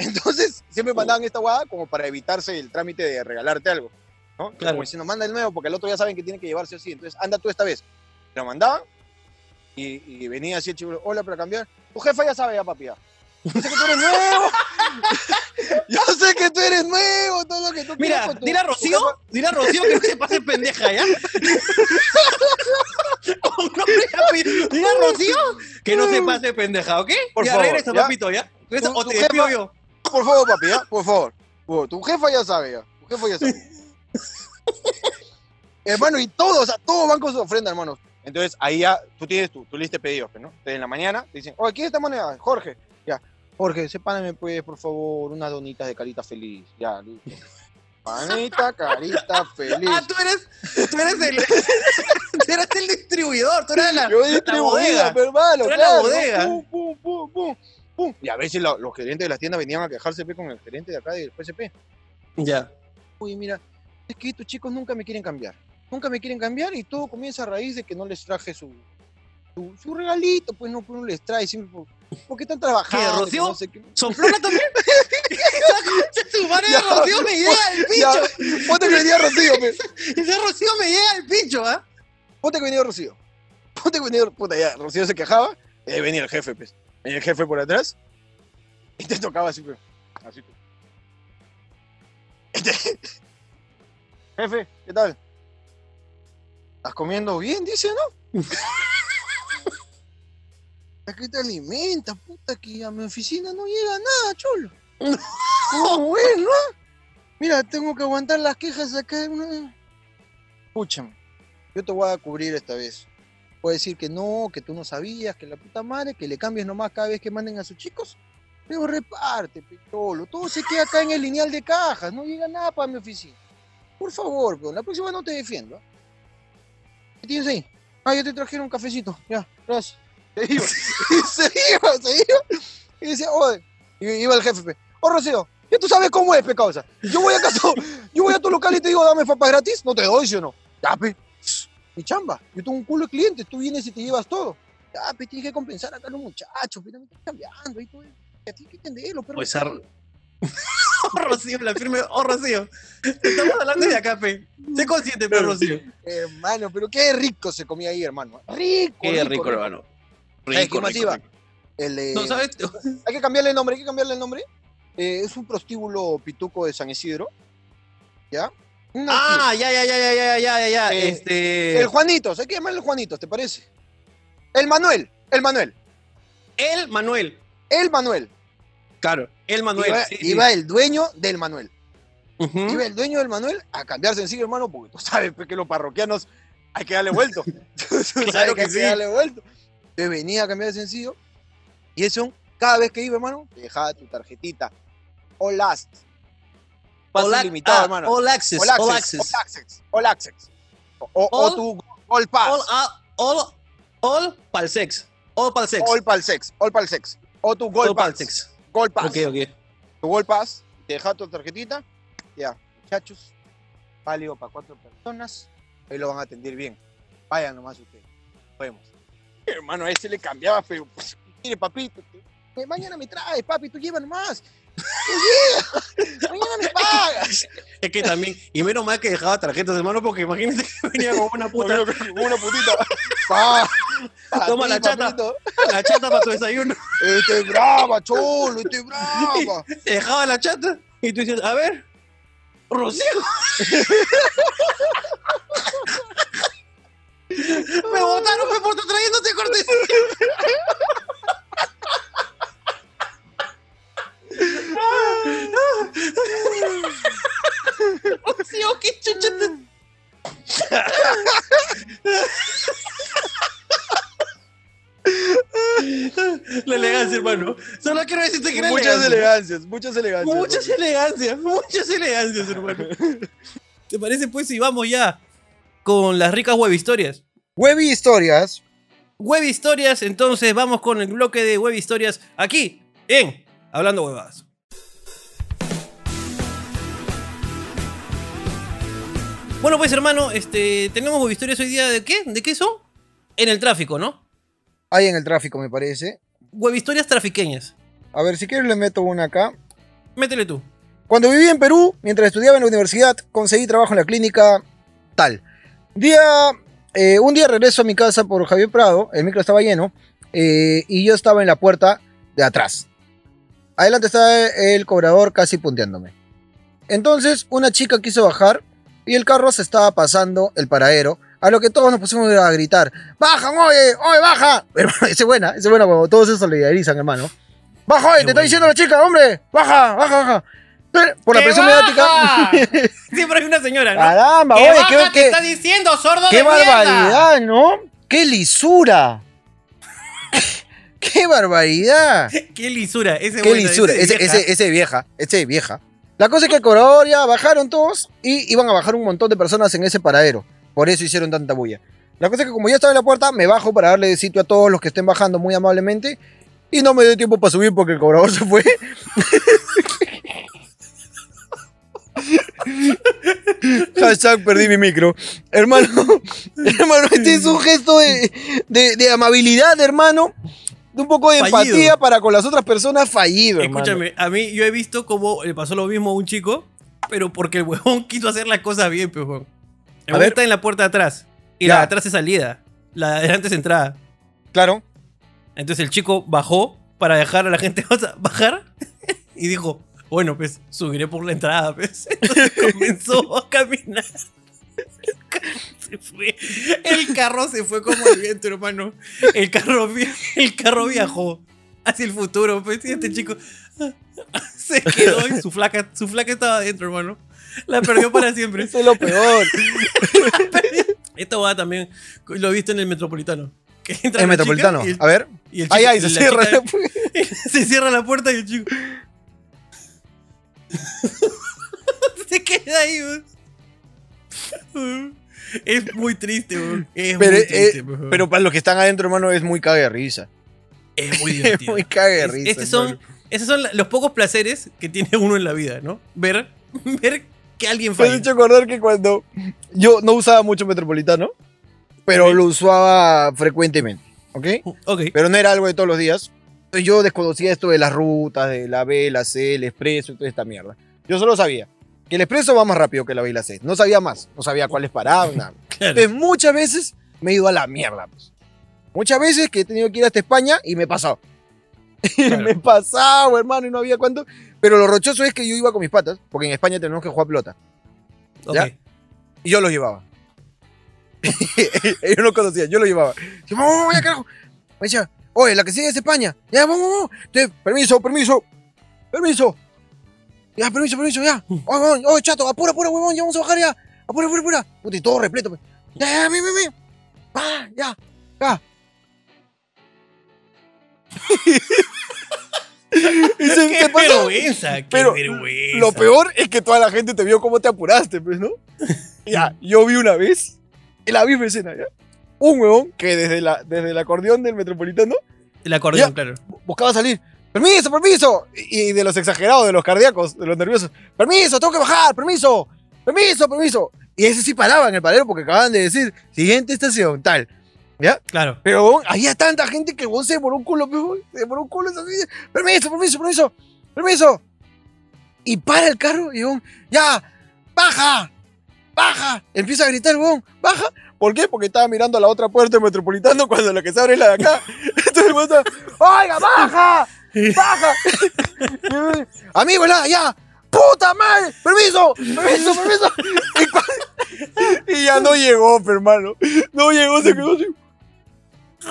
Entonces, siempre mandaban esta guada como para evitarse el trámite de regalarte algo. ¿no? Claro. Como diciendo, manda el nuevo, porque el otro ya saben que tiene que llevarse así. Entonces, anda tú esta vez. Lo mandaban y, y venía así el chico, hola, para cambiar. Tu jefa ya sabe ya, papi. ya. Yo sé que tú eres nuevo. <laughs> Yo sé que tú eres nuevo, todo lo que tú Mira, dile a Rocío, dile a Rocío que no se pase pendeja, ¿ya? <laughs> Dile a <laughs> Rocío que no se pase pendeja, ¿ok? Por ya favor, regresa, papito, ¿ya? Regresa, o te despido yo. Por favor, papi, ¿ya? Por favor. Por Tu jefa ya sabe, ya. Tu jefa ya sabe. <laughs> hermano, y todos, o sea, todos van con su ofrenda, hermano. Entonces, ahí ya, tú tienes tu, tu lista de pedidos, pues, ¿no? Entonces, en la mañana te dicen, oye, ¿quién es esta moneda? Jorge. Ya. Jorge, sepárame, pues, por favor, unas donitas de carita feliz. Ya, listo. <laughs> Panita, carita feliz. Ah, tú eres, tú eres el, <laughs> tú eres el distribuidor, tú eres la, Yo la bodega. pero, hermano, Tú eres la claro, bodega. Pum, pum, pum, pum. Y a veces lo- los gerentes de las tiendas venían a quejarse pe, con el gerente de acá del PSP. Ya. Oye, mira, es que estos chicos nunca me quieren cambiar. Nunca me quieren cambiar y todo comienza a raíz de que no les traje su, su, su regalito, pues no, pues no les trae siempre. Por, ¿Por qué están trabajando? Que Rocío? no sé qué. ¿Soplona <laughs> también? Su madre de Rocío me llega al pincho. ponte que venía Rocío, pe. <laughs> Ese Rocío me llega al pincho, ¿ah? Ponte que venía Rocío. Ponte que venía, puta, ya, Rocío se quejaba, y ahí venía el jefe, pues. Venía el jefe por atrás, y te tocaba así, pues. Así. Y <laughs> Jefe, ¿qué tal? ¿Estás comiendo bien? Dice, ¿no? <laughs> ¿A qué te alimentas, puta? Que a mi oficina no llega nada, cholo. <laughs> ¿Cómo es, no? Mira, tengo que aguantar las quejas acá. Escúchame, yo te voy a cubrir esta vez. Puedo decir que no, que tú no sabías, que la puta madre, que le cambies nomás cada vez que manden a sus chicos. Pero reparte, pecholo. Todo se queda acá en el lineal de cajas. No llega nada para mi oficina. Por favor, pero la próxima no te defiendo. ¿ah? ¿Qué tienes ahí? Ah, ya te trajeron un cafecito. Ya, gracias. Se iba, <laughs> se iba, se iba. Y decía, oye, y iba el jefe, oh Rocío, ya tú sabes cómo es, pe. Yo voy acá, tu- <laughs> yo voy a tu local y te digo, dame papas gratis, no te doy, ¿sí o no? Ya, pe, mi chamba. Yo tengo un culo de clientes, tú vienes y te llevas todo. Ya, pe, tienes que compensar acá a los muchachos, pe, también están cambiando ahí todo. Ya tienes que entenderlo, pero. Pues ar... <laughs> Oh, Rocío, la firme. Oh, Rocío. Estamos hablando de acá, pe. Sé consciente, pero Rocío. Hermano, pero qué rico se comía ahí, hermano. Rico, Qué rico, hermano. ¿Sabes quién más iba? El, eh, No, ¿sabes? Hay que cambiarle el nombre, hay que cambiarle el nombre. Eh, es un prostíbulo pituco de San Isidro. ¿Ya? Ah, ya, ya, ya, ya, ya, ya, ya, ya. Eh, Este. el Juanitos, hay que llamarle el Juanitos, ¿te parece? El Manuel, el Manuel, El Manuel. el Manuel. Claro, el Manuel. iba, sí, sí. el dueño del Manuel. Iba el dueño del Manuel a cambiar sencillo, hermano, porque tú sabes pues, que los parroquianos hay que darle vuelto. <laughs> Claro que que hay sí. que darle vuelto. Entonces venía a cambiar de sencillo y eso, cada vez que iba, hermano, te dejaba tu tarjetita. All last. Pase All, ilimitado, ah, hermano. all access. All All access. All access. All access. O, tu All Pass. All, ah, all, all pal sex. All pal sex. All Pal Sex. All Pal Sex. O tu Gold All pal Pass. sex. Gold Pass. Ok, ok. Tu Gold Pass. Te deja tu tarjetita. Ya, muchachos. Válido para cuatro personas. Ahí lo van a atender bien. Vayan nomás ustedes. Nos vemos. Hermano, a ese le cambiaba, pero. Pues, mire, papito. que- Mañana me traes, papi. Tú lleva nomás. <laughs> Mañana me pagas. Es que también, y menos mal que dejaba tarjetas, hermano, porque imagínate que venía con una puta, Como una putita. <laughs> Pa, pa Toma ti, la chata. papito. la chata para tu desayuno. Este es brava, cholo. Este es brava. <laughs> Te dejaba la chata y tú dices, a ver, Rocío. Me botaron me por trayéndote cortesía. Sí, oh, qué chucha La elegancia, hermano. Solo quiero decirte que Muchas elegancia. elegancias, muchas elegancias. Muchas elegancias, muchas elegancias, hermano. ¿Te parece pues si vamos ya con las ricas web historias? Web historias. Web historias, entonces vamos con el bloque de web historias aquí en Hablando Huevadas. Bueno, pues hermano, este, tenemos historias hoy día de qué? ¿De qué son? En el tráfico, ¿no? Hay en el tráfico, me parece. Web historias trafiqueñas. A ver, si quieres le meto una acá. Métele tú. Cuando viví en Perú, mientras estudiaba en la universidad, conseguí trabajo en la clínica tal. Día, eh, un día regreso a mi casa por Javier Prado, el micro estaba lleno, eh, y yo estaba en la puerta de atrás. Adelante estaba el cobrador casi punteándome. Entonces, una chica quiso bajar y el carro se estaba pasando el paradero, a lo que todos nos pusimos a gritar, ¡Baja, oye! ¡Oye, baja! Hermano, <laughs> esa es buena, esa es buena cuando todos se solidarizan, hermano. ¡Baja, oye! Qué ¡Te está diciendo la chica, hombre! ¡Baja, baja, baja! Pero, Por la ¡Que presión baja! mediática. <laughs> Siempre hay una señora, ¿no? Caramba, ¡Que oye, baja, qué, te qué- está diciendo, sordo qué de mierda! barbaridad, ¿no? ¡Qué lisura! <laughs> ¡Qué barbaridad! <laughs> ¡Qué lisura! Ese ¡Qué bueno, lisura! ese Ese, vieja. ese, ese vieja, ese vieja. La cosa es que el cobrador ya bajaron todos y iban a bajar un montón de personas en ese paradero. Por eso hicieron tanta bulla. La cosa es que como ya estaba en la puerta, me bajo para darle sitio a todos los que estén bajando muy amablemente. Y no me dio tiempo para subir porque el cobrador se fue. <laughs> Hashtag perdí mi micro. Hermano, <laughs> hermano, este es un gesto de, de- de amabilidad, hermano. De un poco de Fallido. empatía para con las otras personas fallido, hermano. Escúchame, a mí yo he visto cómo le pasó lo mismo a un chico, pero porque el huevón <laughs> quiso hacer las cosas bien, huevón. El A ver. está en la puerta de atrás y Ya. la de atrás es salida, la de adelante es entrada. Claro. Entonces el chico bajó para dejar a la gente <laughs> bajar y dijo, bueno, pues subiré por la entrada, pues. <laughs> Entonces comenzó a caminar. Se fue. El carro se fue como el viento, hermano. El carro, el carro viajó hacia el futuro, pues. Y este chico <laughs> se quedó y su flaca, su flaca estaba adentro, hermano. La perdió para siempre. Eso es lo peor. <laughs> Esto va también, lo he visto en el Metropolitano. Que entra El la metropolitano. el- A ver. y el Ay, chico- ay, se la cierra. chica- <laughs> se cierra la puerta y el chico. se queda ahí. Es muy triste, weón. Es Pero, muy eh. Pero para los que están adentro, hermano, es muy cague de risa. es muy <laughs> Es divertido. muy cague de Es- risa. estos son, esos son los pocos placeres que tiene uno en la vida, ¿no? Ver, <laughs> ver que alguien Me has falla. hecho acordar que cuando yo no usaba mucho metropolitano, pero lo usaba frecuentemente, ¿ok? Ok. Pero no era algo de todos los días. Entonces yo desconocía esto de las rutas, de la B, la C, el expreso y toda esta mierda. Yo solo sabía que el expreso va más rápido que la B y la C. No sabía más. No sabía cuáles paraban, nada. <laughs> Claro. Entonces muchas veces me he ido a la mierda. pues. Muchas veces que he tenido que ir hasta España y me he pasado. <laughs> Claro. me he pasado, hermano, y no había cuánto. Pero lo rochoso es que yo iba con mis patas, porque en España tenemos que jugar pelota. ¿Ya? Y yo los llevaba. <laughs> Ellos no conocían, yo los llevaba. Yo, vamos, vamos, ya carajo. Me decía, oye, la que sigue es España. Ya, vamos, vamos. Entonces, permiso, permiso. Permiso. Ya, permiso, permiso, ya. Oye, oye, chato, apura, apura, huevón, ya vamos a bajar ya. Apura, apura, apura. Puta, y todo repleto. pues. Ya, ya, ven, ven, ven. Va, ya, ya. <laughs> Y se- ¡Qué vergüenza! ¡Qué Pero vergüenza! Lo peor es que toda la gente te vio cómo te apuraste, pues, ¿no? <laughs> Ya, yo vi una vez, en la misma escena, ¿ya? Un huevón que desde, la, desde el acordeón del metropolitano El acordeón, Ya. claro. buscaba salir. ¡Permiso, permiso! Y, de los exagerados, de los cardíacos, de los nerviosos. ¡Permiso, tengo que bajar! ¡Permiso! ¡Permiso, permiso! Y ese sí paraba en el paradero porque acaban de decir, siguiente estación, tal. ¿Ya? Claro. Pero huevón, había tanta gente que huevón se demoró un culo, se demoró un culo. así, permiso, permiso, permiso, permiso. Y para el carro y huevón, ya, baja, baja. Empieza a gritar huevón, baja. ¿Por qué? Porque estaba mirando a la otra puerta del metropolitano cuando la que se abre es la de acá. <laughs> Entonces el oiga, baja, baja. <laughs> Amigo, la, ya. ¡Puta madre! ¡Permiso! ¡Permiso! ¡Permiso! Y, <laughs> ya no llegó, hermano. No llegó, se quedó así. <laughs>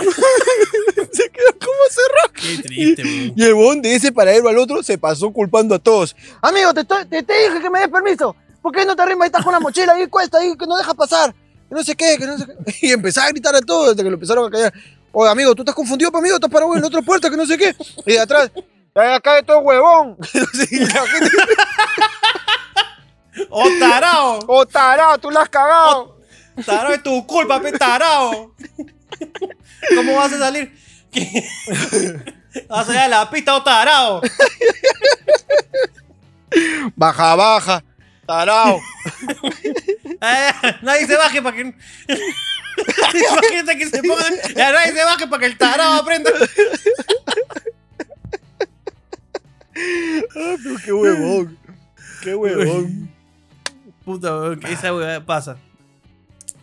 se quedó como cerrado. Qué triste, weón. Y el huevón de ese para ir al otro se pasó culpando a todos. Amigo, te, te dije que me des permiso. ¿Por qué no te arrimas? Ahí estás con la mochila, ahí cuesta, ahí que no dejas pasar. Que no sé qué, que no sé qué. Y empezaba a gritar a todos hasta que lo empezaron a callar. Oye, amigo, tú estás confundido, pues, amigo, estás parado en la otra puerta, que no sé qué. Y de atrás, "Ay, acá de todo huevón. <laughs> Y la gente, ¡Oh, tarao! oh, tarado, tú la has cagado. Tarao es tu culpa, pe tarao. ¿Cómo vas a salir? ¿Qué? <laughs> Vas a salir a la pista, oh tarao. Baja, baja, tarado. <laughs> Eh, nadie se baje para que. <laughs> Imagínate que se pongan. Ya nadie se baje para que el tarao aprenda. Ah, pero qué huevón. Qué huevón. Puta, que esa weá pasa.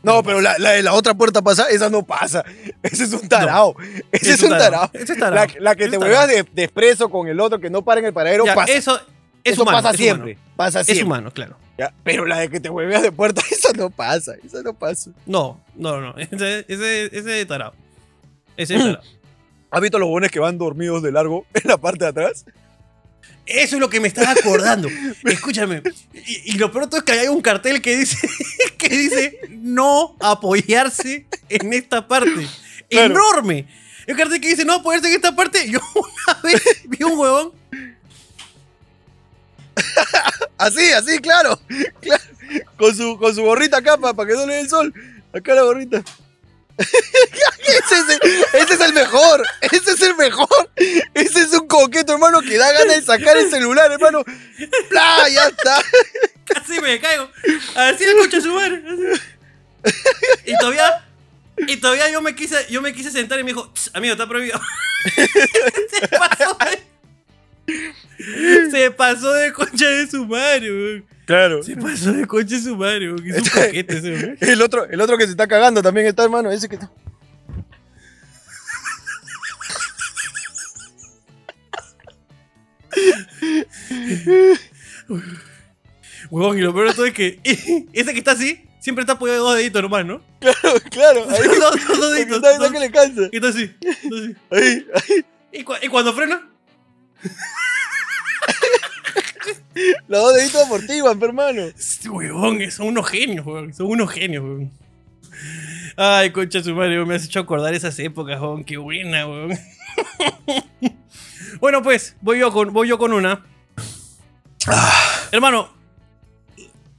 No, pero la, la de la otra puerta pasa, esa no pasa. Ese es un tarao. Ese es, un tarao. Ese es tarao. La, la que te es huevas de, de expreso con el otro que no para en el paradero Ya, pasa. Eso es Eso humano. pasa es siempre. humano. Pasa Es siempre. humano, claro. Ya, Pero la de que te hueveas de puerta, <laughs> esa no pasa. Esa no pasa. No, no, no. Ese, ese, ese es tarao. Ese es tarao. ¿Has visto los buenos que van dormidos de largo <laughs> en la parte de atrás? Eso es lo que me estaba acordando. <laughs> Escúchame. Y, y lo pronto es que hay un cartel que dice que dice no apoyarse en esta parte. Claro. Enorme. El cartel que dice no apoyarse en esta parte. Yo una vez vi un huevón. <laughs> Así, así, claro. Con, su, con su gorrita acá para que no le dé el sol. Acá la gorrita. <laughs> ese, es el, mejor. Ese es el mejor. Ese es un coqueto, hermano, que da ganas de sacar el celular, hermano. ¡Pla! Ya está. <laughs> Casi me caigo. Así de su madre. así. Y todavía. Y todavía yo me quise, yo me quise sentar y me dijo, "Tss, amigo, está prohibido. Se pasó. Se pasó de concha de su madre, weón. Claro. Se pasó de concha de su madre, weón. Es un coquete ese, weón. <laughs> El otro, el otro que se está cagando también está, hermano. Ese que está. Huevón, y lo peor de todo es que <laughs> ese que está así, siempre está apoyado de dos deditos nomás, ¿no? Claro, <laughs> ahí. Dos, dos deditos. está, que le cansa. y está así. está así. Ahí, ahí. Y, cu- y cuando frena, Los dos deditos amortiguan, hermano. Este huevón, son unos genios, huevón. Son unos genios, huevón. Ay, concha su madre, me has hecho acordar esas épocas, huevón. Qué buena, huevón. <laughs> bueno, pues, voy yo con, voy yo con una. Hermano,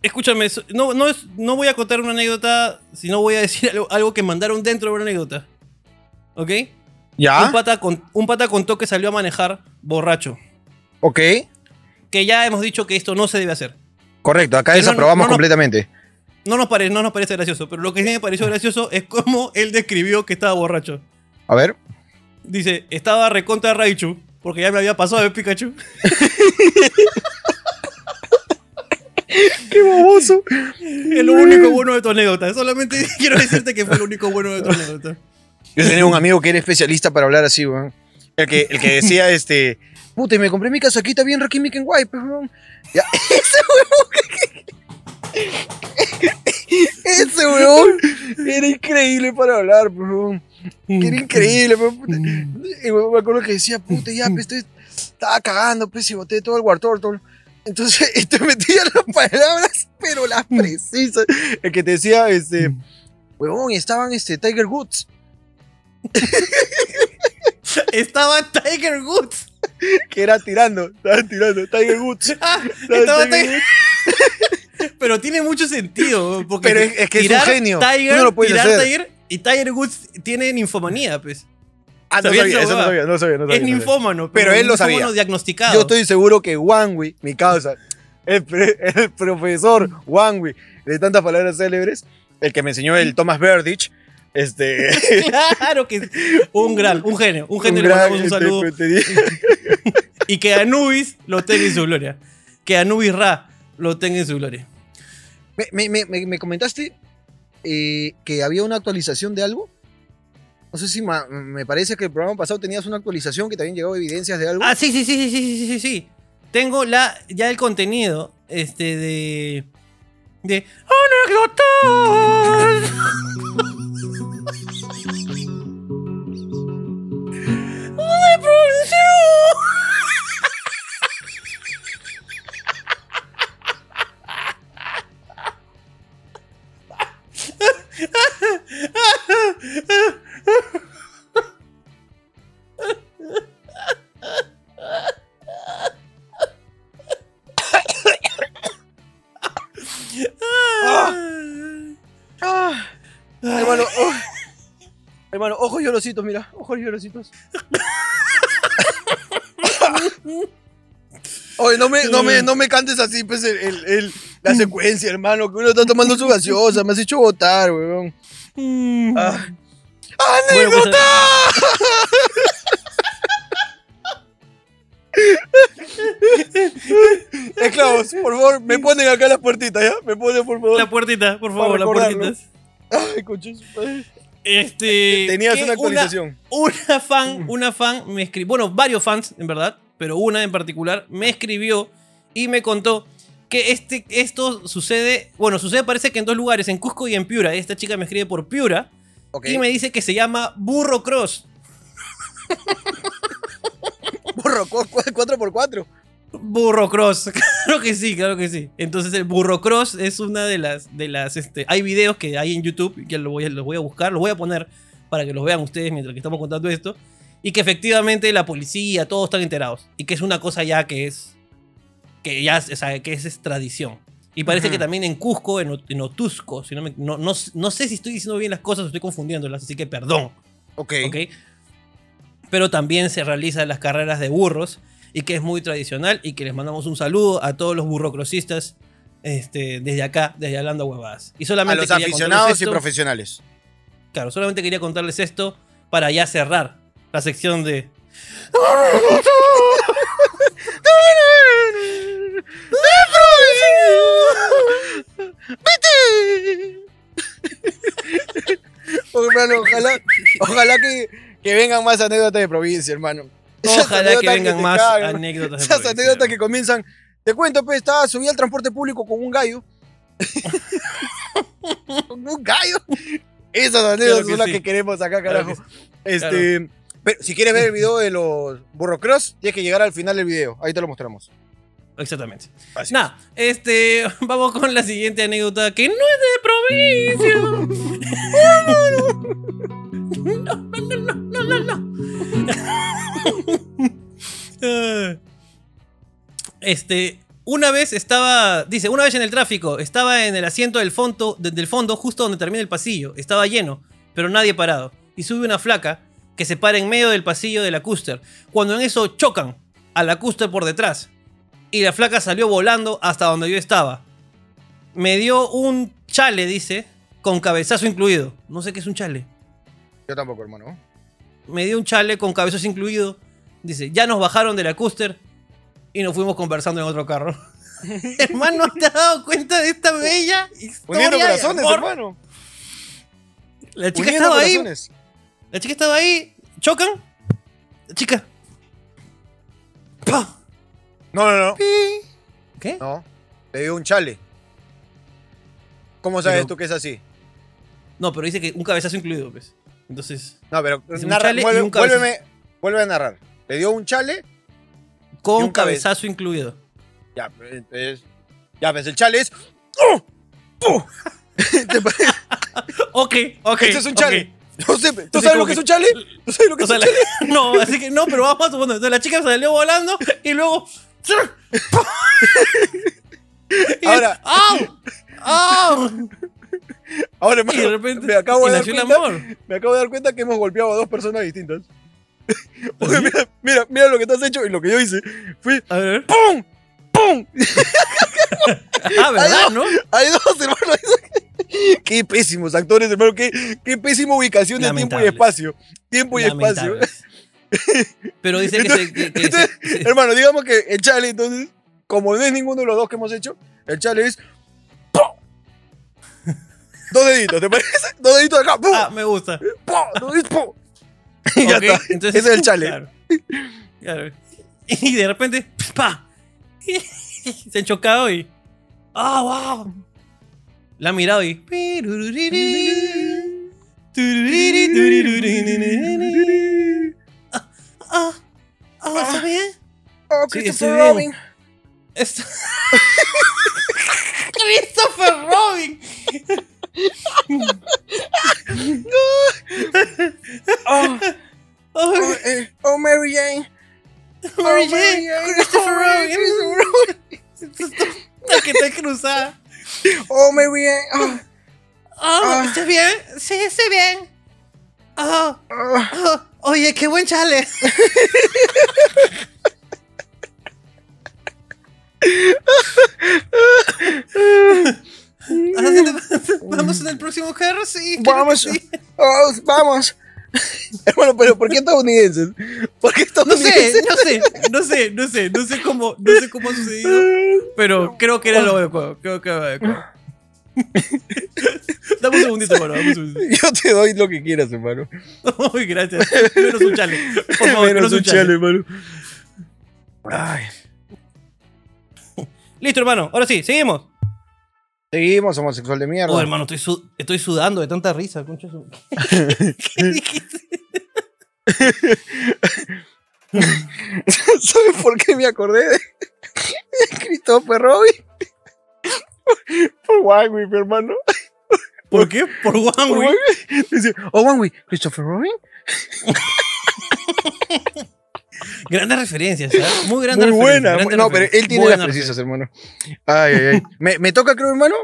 escúchame, no, no, es, no voy a contar una anécdota, sino voy a decir <laughs> algo, algo que mandaron dentro de una anécdota. ¿Ok? ¿Ya? Un, pata con- un pata contó que salió a manejar borracho. Ok. Que ya hemos dicho que esto no se debe hacer. Correcto, acá Que desaprobamos no, no. completamente. No nos, pare- no nos parece gracioso, pero lo que sí me pareció gracioso es cómo él describió que estaba borracho. A ver. Dice, estaba recontra Raichu, porque ya me había pasado de Pikachu. <laughs> ¡Qué baboso! <laughs> Es lo único bueno de tu anécdota. Solamente <laughs> quiero decirte que fue lo único bueno de tu anécdota. Yo tenía un amigo que era especialista para hablar así, weón. El que, el que decía, <laughs> este... Puta, y me compré mi casaquita bien Rakim Miken Guay, pues, weón. Ya, <laughs> ese weón... <laughs> ese weón era increíble para hablar, pues, weón. Era increíble, pues, puta. Y weón, me acuerdo que decía, puta, ya, pues, estoy... Estaba cagando, pues, y boté todo el War Turtle. Entonces, te metía las palabras, pero las precisas. El que te decía, este... Y estaban, este, Tiger Woods. <laughs> Estaba Tiger Woods. que era tirando, estaban tirando, Tiger Woods. Ah, Estaba estaba Tiger <laughs> Pero tiene mucho sentido. Porque Pero es- es que es un genio. Tiger, no lo puedes tirar hacer. Tiger y Tiger Woods tiene ninfomanía, pues. Ah, no ¿Sabías sabía, eso no sabía, no sabía, no sabía. es ninfómano. Pero él lo sabía. diagnosticado. Yo estoy seguro que Wangui, mi causa, el, pre- el profesor Wangui, de tantas palabras célebres, el que me enseñó el Thomas Berdich, este... <laughs> Claro que un gran, un genio. Un genio un le gran, mandamos un saludo. <laughs> Y que Anubis lo tenga en su gloria. Que Anubis Ra lo tenga en su gloria. Me, me- me- me- me comentaste eh, que había una actualización de algo. No sé si ma- me parece que el programa pasado tenías una actualización que habían llegado evidencias de algo. Ah, sí, sí, sí, sí, sí, sí, sí, sí. Tengo la, ya el contenido este, de. de. anécdotas. <laughs> Thank <laughs> you. Llorositos, mira, ojos llorositos. <laughs> Oye, no me, no me, no me cantes así, pues, el, el- el- la secuencia, hermano, que uno está tomando su gaseosa, me has hecho votar, weón. Mm. Ah. Pues, ¡Anécdota! <laughs> Esclavos, por favor, me ponen acá las puertitas, ¿ya? Me ponen, por favor. la puertita, por favor, Para la recordarlo. puertita. Ay, conchas. Este. Tenías una actualización. Una, fan, <laughs> una fan me escribió, bueno, varios fans, en verdad, pero una en particular me escribió y me contó que este, esto sucede, bueno, sucede parece que en dos lugares, en Cusco y en Piura. Esta chica me escribe por Piura y me dice que se llama Burro Cross. <laughs> Burro, 4x4. Burro Cross, <laughs> claro que sí, claro que sí. Entonces el Burro Cross es una de las, de las, este, hay videos que hay en YouTube que lo voy, los voy a buscar, los voy a poner para que los vean ustedes mientras que estamos contando esto. Y que efectivamente la policía, todos están enterados. Y que es una cosa ya que es, que ya, es- o sea, que es, es tradición. Y parece que también en Cusco, en, Ot- en Otusco, si no, me- no, no, no sé si estoy diciendo bien las cosas o estoy confundiéndolas, así que perdón. Ok. ¿ok? Pero también se realizan las carreras de burros y que es muy tradicional y que les mandamos un saludo a todos los burrocrosistas este, desde acá, desde Hablando Huevadas. Y A solamente los quería aficionados y profesionales. Claro, solamente quería contarles esto para ya cerrar la sección de... <laughs> Oh, hermano, ojalá, ojalá que, que vengan más anécdotas de provincia, hermano. Ojalá que vengan más cagan, anécdotas. Esas <laughs> anécdotas que comienzan. Te cuento, pues, estaba, subí al transporte público con un gallo. <laughs> con un gallo. Esas anécdotas que son las sí. que queremos acá, Claro carajo. sí. Este. Pero si quieres ver el <laughs> video de los burrocross, tienes que llegar al final del video. Ahí te lo mostramos. Exactamente. Así Nada, este, vamos con la siguiente anécdota que no es de provincia. No, no, no, no, no, no. Ah. <laughs> Este, una vez estaba, dice, una vez en el tráfico, estaba en el asiento del fondo, de- del fondo justo donde termina el pasillo. Estaba lleno, pero nadie parado. Y sube una flaca que se para en medio del pasillo de la Custer. Cuando en eso chocan a la Custer por detrás y la flaca salió volando hasta donde yo estaba. Me dio un chale, dice, con cabezazo incluido. No sé qué es un chale. Yo tampoco, hermano. Me dio un chale con cabezazo incluido. Dice, ya nos bajaron de la y nos fuimos conversando en otro carro. <laughs> Hermano, ¿te has dado cuenta de esta bella historia? Uniendo corazones, hermano. La chica Uniendo estaba ahí. La chica estaba ahí. Chocan. La chica. ¡Pah! No, no, no. ¿Qué? No. Le dio un chale. ¿Cómo sabes Pero- tú que es así? No, pero dice que un cabezazo incluido, pues. Entonces, No, pero narra- vuelve- un vuélveme, vuelve a narrar. Le dio un chale. con cabe- cabezazo incluido. Ya, pues, entonces. Ya, ves, el chale es. ¡Oh! ¡Pum! <laughs> ¿Te parece? <laughs> Ok, ok. Eso es un chale. No sé, ¿tú Entonces, sabes lo que es un chale? ¿Tú sabes lo que es un la- chale? <laughs> no, así que no, pero vamos a suponer. Entonces la chica salió volando y luego. Y- Ahora- ¡Au! ¡Au! <laughs> Ahora, Y de hermano, repente. me acabo, de dar cuenta, amor. me acabo de dar cuenta que hemos golpeado a dos personas distintas. Oye, mira, mira, mira lo que tú has hecho y lo que yo hice. Fui A ver. ¡pum! ¡pum! <laughs> Ah, ¿verdad, no? Hay dos, hermano. <laughs> Qué pésimos actores, hermano. Qué, qué pésima ubicación de tiempo y espacio. Tiempo y espacio. Pero dice que se. que- que Entonces, se- se- hermano, digamos que el chale, entonces, como no es ninguno de los dos que hemos hecho, el chale es. Dos deditos, ¿te parece? Dos deditos acá. ¡pum! Ah, me gusta. ¡pum! Dos deditos, ¡pum! Y <laughs> ya está. entonces- Ese es el chale. Claro. Claro. Y de repente. ¡Pa! <laughs> Se han chocado y. ¡Ah, wow! La ha mirado y. Ah, ah, ah, ¿está bien? Oh, Sí, Christopher <laughs> oh, oh, eh, oh, Mary Jane. Oh, Mary oh, Jane. Christopher oh, Robin. La que está cruzada. Oh, Mary Jane. Oh, oh ah. ¿está bien? Sí, estoy bien. Oh, ah. oh, oye, qué buen chale. <laughs> Vamos en el próximo carro, sí. claro Vamos, sí. oh, vamos. <laughs> Hermano, pero ¿por qué estadounidenses? ¿Por qué No sé, no sé, no sé, no sé, no sé cómo, no sé cómo ha sucedido, pero creo que era lo adecuado, creo que era lo adecuado. <laughs> Dame un segundito, hermano, dame un segundito. Yo te doy lo que quieras, hermano. <laughs> Uy, gracias. Menos un chale. Por favor, Menos menos un chale. hermano. Ay. Listo, hermano. Ahora sí, seguimos. Seguimos, homosexual de mierda. Oh, hermano, estoy, su- estoy sudando de tanta risa. Concha su- <laughs> ¿Qué dijiste? ¿Sabes por qué me acordé de, de Christopher Robin? Por Wangui, mi hermano. ¿Por qué? Por. Wangui. Dice, oh, Wangui, Christopher Robin. <laughs> Grandes referencias, ¿sabes? Muy grandes Muy buena. grandes No, pero él tiene las precisas, hermano. Ay, ay, ay. ¿Me, me toca, creo, hermano?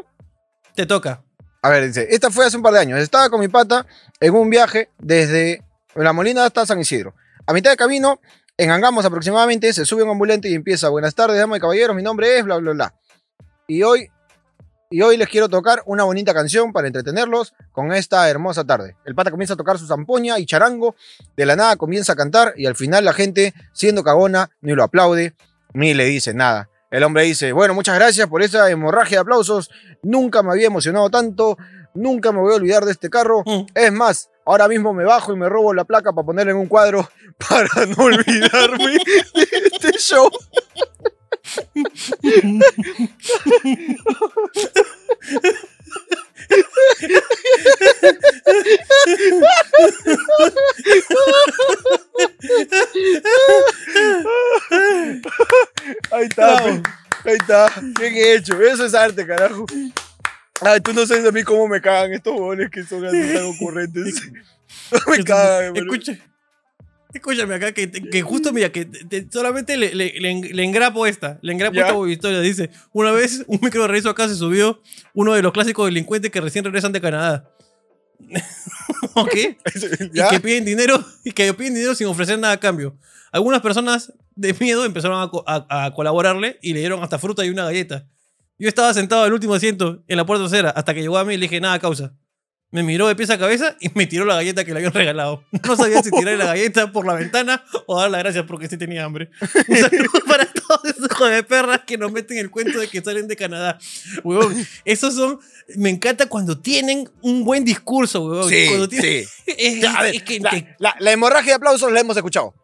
Te toca. A ver, dice, esta fue hace un par de años. Estaba con mi pata en un viaje desde La Molina hasta San Isidro. A mitad de camino, en Angamos aproximadamente, se sube un ambulante y empieza, buenas tardes, damas y caballeros, mi nombre es, bla, bla, bla. Y hoy, y hoy les quiero tocar una bonita canción para entretenerlos con esta hermosa tarde. El pata comienza a tocar su zampoña y charango, de la nada comienza a cantar y al final la gente, siendo cagona, ni lo aplaude, ni le dice nada. El hombre dice, bueno, muchas gracias por esa hemorragia de aplausos, nunca me había emocionado tanto, nunca me voy a olvidar de este carro. Mm. Es más, ahora mismo me bajo y me robo la placa para ponerla en un cuadro <laughs> para no olvidarme de este show. Ahí está, Bravo. ahí está. Bien hecho, eso es arte, carajo. Ay, tú no sabes a mí cómo me cagan estos goles que son así tan ocurrentes. <laughs> No me cagan. Escucha, escúchame acá, que, que justo, mira, que te- te- solamente le, le, le en- le engrapo esta, le engrapo Ya. esta historia. Dice, una vez un micro de acá se subió uno de los clásicos delincuentes que recién regresan de Canadá. <laughs> ¿Ok? <laughs> Y que piden dinero y que piden dinero sin ofrecer nada a cambio. Algunas personas de miedo empezaron a, a- a colaborarle y le dieron hasta fruta y una galleta. Yo estaba sentado en el último asiento en la puerta trasera hasta que llegó a mí y le dije nada causa. Me miró de pies a cabeza y me tiró la galleta que le habían regalado. No sabía si tirar la galleta por la ventana o dar las gracias porque sí tenía hambre. Un saludo <laughs> para todos esos hijos de perras que nos meten el cuento de que salen de Canadá. Huevón, esos son... Me encanta cuando tienen un buen discurso, huevón. Sí, Cuando tienen- sí. <laughs> Es, Ya, a ver, es que la, la- la hemorragia de aplausos la hemos escuchado.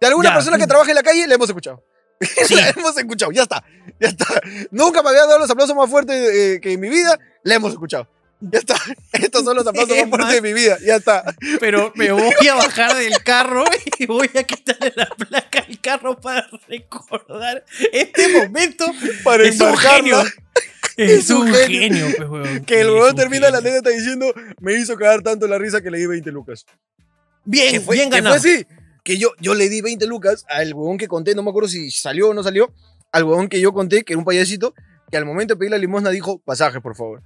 De alguna Ya. persona que trabaja en la calle, la hemos escuchado. <laughs> la hemos escuchado, ya está. Ya está. Nunca me había dado los aplausos más fuertes eh, que en mi vida, la hemos escuchado. Ya está. Estos son los Es más fuertes de mi vida, ya está. pero me voy a bajar del carro y voy a quitarle la placa al carro para recordar este momento. Para es un genio. Es un genio. pues. Que el un termina la anécdota diciendo, me hizo cagar tanto la risa que le di 20 lucas. Bien, que fue, bien que ganado. fue así. Que yo, yo le di 20 lucas al huevón que conté, no me acuerdo si salió o no salió, al huevón que yo conté, que era un payasito, que al momento de pedir la limosna dijo, pasaje, por favor.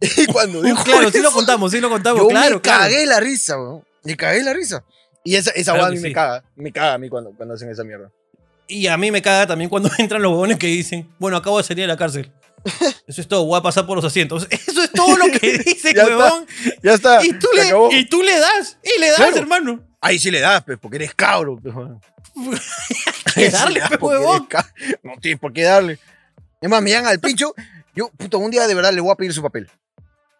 <laughs> Y cuando dijo claro, sí eso, lo contamos, sí lo contamos, yo claro, me claro. cagué la risa, weón. Me cagué la risa. Y esa, esa Claro a mí me sí. caga. Me caga a mí cuando, cuando hacen esa mierda. Y a mí me caga también cuando <laughs> entran los huevones que dicen, bueno, acabo de salir de la cárcel. <laughs> Eso es todo, voy a pasar por los asientos. Eso es todo lo que dicen, Ya está. huevón. Ya está. Y tú, le, acabó. y tú le das, y le das, Claro. hermano. Ahí sí le das, pues, porque eres cabro. pues. Que sí darle, le das pues, huevón. ca- No tienes por qué darle. Es más, me llegan al pincho. Yo, puto, un día de verdad le voy a pedir su papel.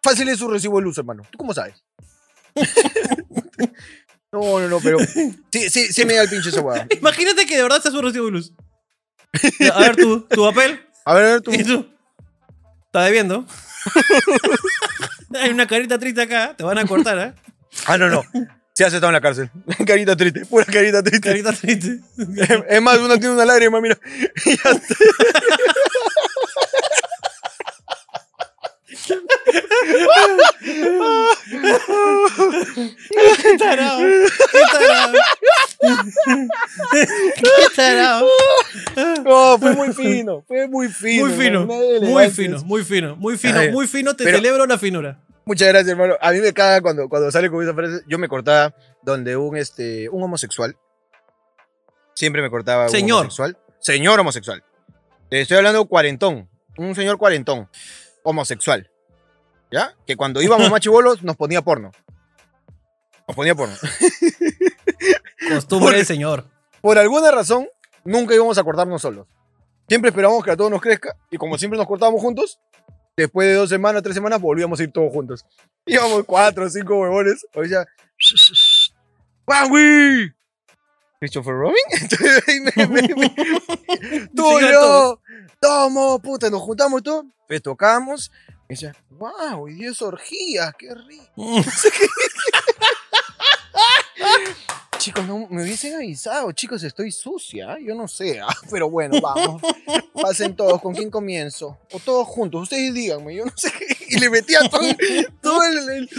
Fácil es su recibo de luz, hermano. ¿Tú cómo sabes? <laughs> no, no, no, pero. Sí, sí, sí me da el pinche esa huevada. Imagínate que de verdad sea su recibo de luz. Ya, A ver, tu, tu papel. A ver, a ver, tú. ¿Y tú? ¿Estás debiendo? Hay una carita triste acá, te van a cortar, ¿eh? Ah, no, no. Se hace estado en la cárcel. <laughs> Carita triste, pura carita triste. Carita triste. Es más, una tiene una lágrima, mira. <laughs> Y ya está. Qué tarado. Qué tarado. Qué tarado. No, fue muy fino, fue muy fino. Muy fino, muy fino, muy fino, muy fino, muy fino. Te pero- celebro la finura. Muchas gracias, hermano. A mí me caga cuando, cuando sale con esa frase. Yo me cortaba donde un, este, un homosexual. Siempre me cortaba un Señor. homosexual. Señor homosexual. Te estoy hablando cuarentón. Un señor cuarentón. Homosexual. ¿Ya? Que cuando íbamos <laughs> más chibolos nos ponía porno. Nos ponía porno. <laughs> Costumbre del señor. Por alguna razón, nunca íbamos a cortarnos solos. Siempre esperábamos que a todos nos crezca. Y como siempre nos cortábamos juntos, después de dos semanes, tres semanas, volvíamos a ir todos juntos. Íbamos cuatro o cinco huevones. O sea, <laughs> ¡Wangui! ¿Christopher Robin? <laughs> Entonces ahí me, me, me- <laughs> tú yo, tomo, puta, nos juntamos todos, le tocamos. Y decía, wow, y es orgía, qué rico. <laughs> Chicos, no me hubiesen avisado, chicos, estoy sucia, ¿eh? yo no sé, ah, pero bueno, vamos, pasen todos, ¿con quién comienzo? O todos juntos, ustedes díganme, yo no sé, y le metía todo, todo el, el-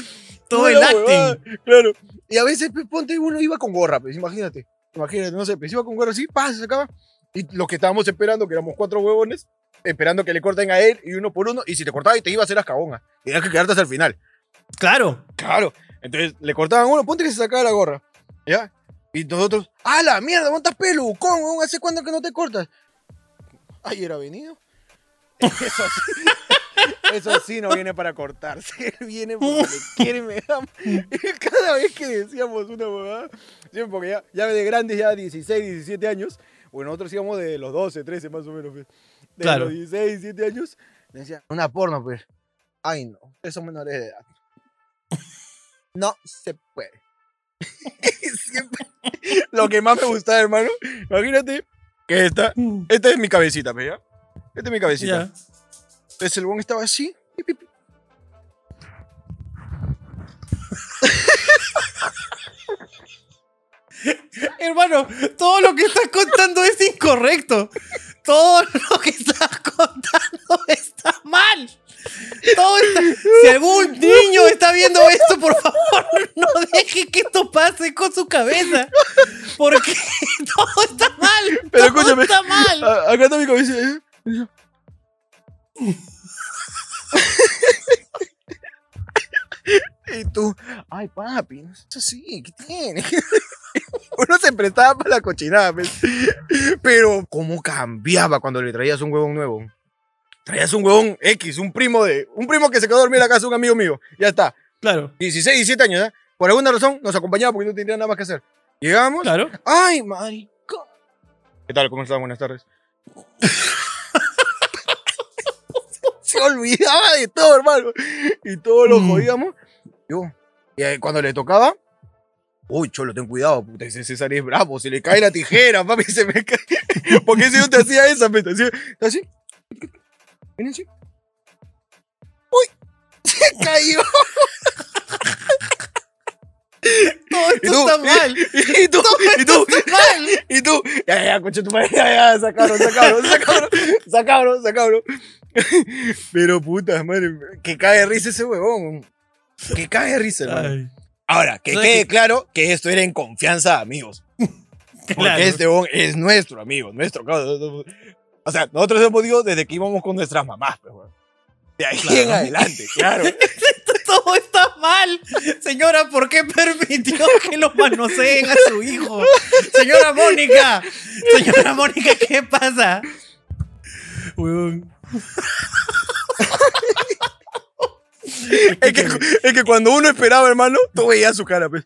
Todo el huevada, acting. claro, y a veces, pues, ponte, uno iba con gorra, pues, imagínate, imagínate, no sé, pues iba con gorra así, pasa, se acaba, y los que estábamos esperando, que éramos cuatro huevones, esperando que le corten a él, y uno por uno, y si te cortaba y te iba a hacer las cagona, tenías que quedarte hasta el final. Claro. Claro. Entonces le cortaban uno, ponte que se sacaba la gorra. ¿Ya? Y nosotros, ¡ah, la mierda! ¿Montas pelo? ¿Cómo? ¿Hace cuándo que no te cortas? Ayer ha venido. <laughs> Eso sí, eso sí no viene para cortarse. Él <laughs> viene porque le <laughs> quiere y me. Y <laughs> cada vez que decíamos una huevada, siempre porque ya, ya de grandes, ya 16, 17 años, bueno, nosotros íbamos de los 12, 13 más o menos. pues. De Claro. los 16, 17 años, me decía, una porno, pues. Ay, no, ustedes son menores de edad. No se puede. Siempre. Lo que más me gustaba, hermano, imagínate que esta, esta es mi cabecita, ¿ve ¿ya? Esta es mi cabecita. Ya. Entonces el buen estaba así. <laughs> Hermano, todo lo que estás contando es incorrecto. Todo lo que estás contando está mal. Todo está- Si algún niño está viendo esto, por favor, no deje que esto pase con su cabeza. Porque <laughs> todo está mal. Pero todo escúchame. está mal. Acá está mi cabecita. <laughs> Y tú, ay papi, no es así, ¿qué tiene? <laughs> Uno se prestaba para la cochinada, ¿ves? pero cómo cambiaba cuando le traías un huevón nuevo. Traías un huevón X, un primo de, un primo que se quedó a dormir en la casa, de un amigo mío, ya está. Claro, 16, 17 años, ¿eh? Por alguna razón nos acompañaba porque no tenía nada más que hacer. Llegamos, claro. ¡Ay, maricón! ¿Qué tal? ¿Cómo estás? Buenas tardes. Se olvidaba de todo, hermano. Y todos lo Mm. jodíamos. Yo. Y cuando le tocaba. Uy, cholo, ten cuidado, puta, ese César es bravo, se le cae la tijera, <laughs> papi, se me cae. Porque ese yo te hacía esa, hacía así. Ven así. Uy, <laughs> se cayó. <laughs> Todo esto está mal. Y tú, y tú. Y tú, ya, ya, coche tu madre, ya, ya, sacaron, sacaron, sacaron, sacaron, sacaron. <laughs> Pero puta madre, que cae de risa ese huevón. Que cae de risa, hermano. Ahora, que ¿Sabes quede claro que esto era en confianza amigos. <laughs> Porque este huevón es nuestro amigo, nuestro. cabrón. O sea, nosotros hemos dicho desde que íbamos con nuestras mamás, pues, huevón. De ahí Claro. en adelante, claro. Todo está mal. Señora, ¿por qué permitió que lo manoseen a su hijo? Señora Mónica. Señora Mónica, ¿qué pasa? Weón. Es que, es que cuando uno esperaba, hermano, tú veías su cara, pues.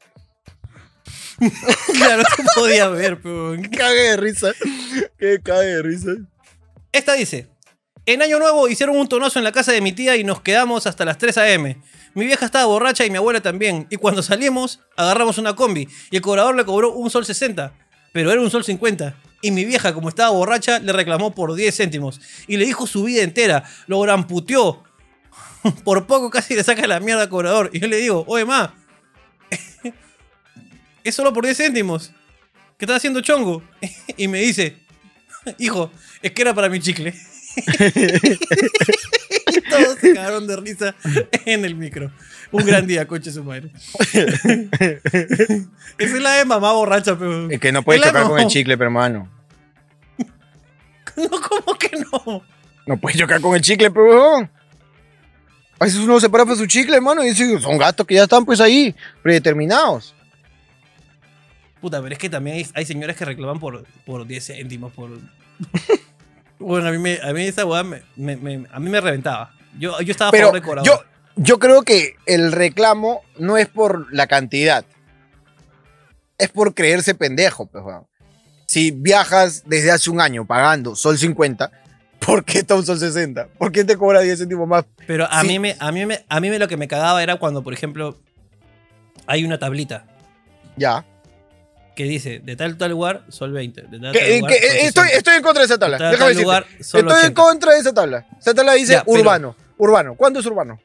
Claro, tú podías ver, weón. Cague de risa. Que cague de risa. Esta dice: En Año Nuevo hicieron un tonazo en la casa de mi tía y nos quedamos hasta las 3 a.m. Mi vieja estaba borracha y mi abuela también. Y cuando salimos, agarramos una combi y el cobrador le cobró un sol 60, pero era un sol 50. Y mi vieja, como estaba borracha, le reclamó por 10 céntimos y le dijo su vida entera. Lo gramputeó. <laughs> Por poco casi le saca la mierda al cobrador. Y yo le digo, oye, ma, <laughs> es solo por 10 céntimos. ¿Qué estás haciendo chongo? <laughs> Y me dice, hijo, es que era para mi chicle. Se cagaron de risa en el micro. Un gran día, coche su madre. Esa es la de mamá borracha, pero. Es que no puedes chocar con el chicle, pero hermano. <laughs> No, ¿cómo que no? No puedes chocar con el chicle, pero. A veces uno se para para su chicle, hermano, y dice, son gatos que ya están pues ahí, predeterminados. Puta, pero es que también hay, hay señores que reclaman por, por 10 céntimos, por... <laughs> bueno, a mí, me, a mí esa weá me, me- me- a mí me reventaba. Yo, yo estaba a Pero favor de cobrador. yo, yo creo que el reclamo no es por la cantidad. Es por creerse pendejo, pues. Si viajas desde hace un año pagando sol 50, ¿por qué está un sol 60? ¿Por qué te cobra 10 céntimos más? Pero a Sí. mí me, a mí me, a mí me lo que me cagaba era cuando, por ejemplo, hay una tablita Ya. que dice de tal tal lugar sol 20, de tal, Que- tal que- lugar, sol estoy, 60, estoy en contra de esa tabla. de tal, Déjame tal lugar sol Estoy en 80. contra de esa tabla. Esa tabla dice Ya, pero- urbano. ¿Cuándo es urbano?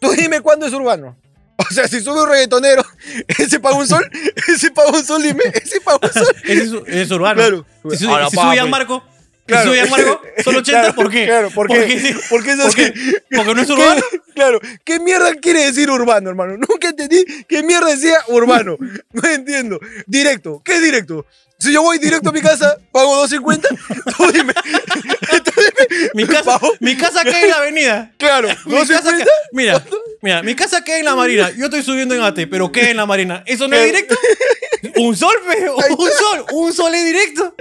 Tú dime cuándo es urbano. <laughs> O sea, si sube un reggaetonero, <laughs> ese paga un sol, <laughs> ese paga un sol, dime, ese paga un sol. Ese es, es urbano. Claro. Si, sube, Ahora, si sube Claro. sube Gianmarco, son 80, Claro, ¿por qué? Claro, ¿por Porque qué? sí. Porque es ¿Por así. qué? Porque no es ¿Qué- urbano. Claro, ¿qué mierda quiere decir urbano, hermano? Nunca entendí qué mierda decía urbano. No entiendo. Directo, ¿qué es directo? Si yo voy directo a mi casa, pago 2.50, tú dime. Tú dime, Mi casa, mi casa queda en la avenida. Claro, Mi casa 2.50. queda- mira, mira, mi casa queda en la marina. Yo estoy subiendo en AT, pero queda en la marina. ¿Eso no es directo? Un sol, pe, <laughs> un sol, un sol es directo.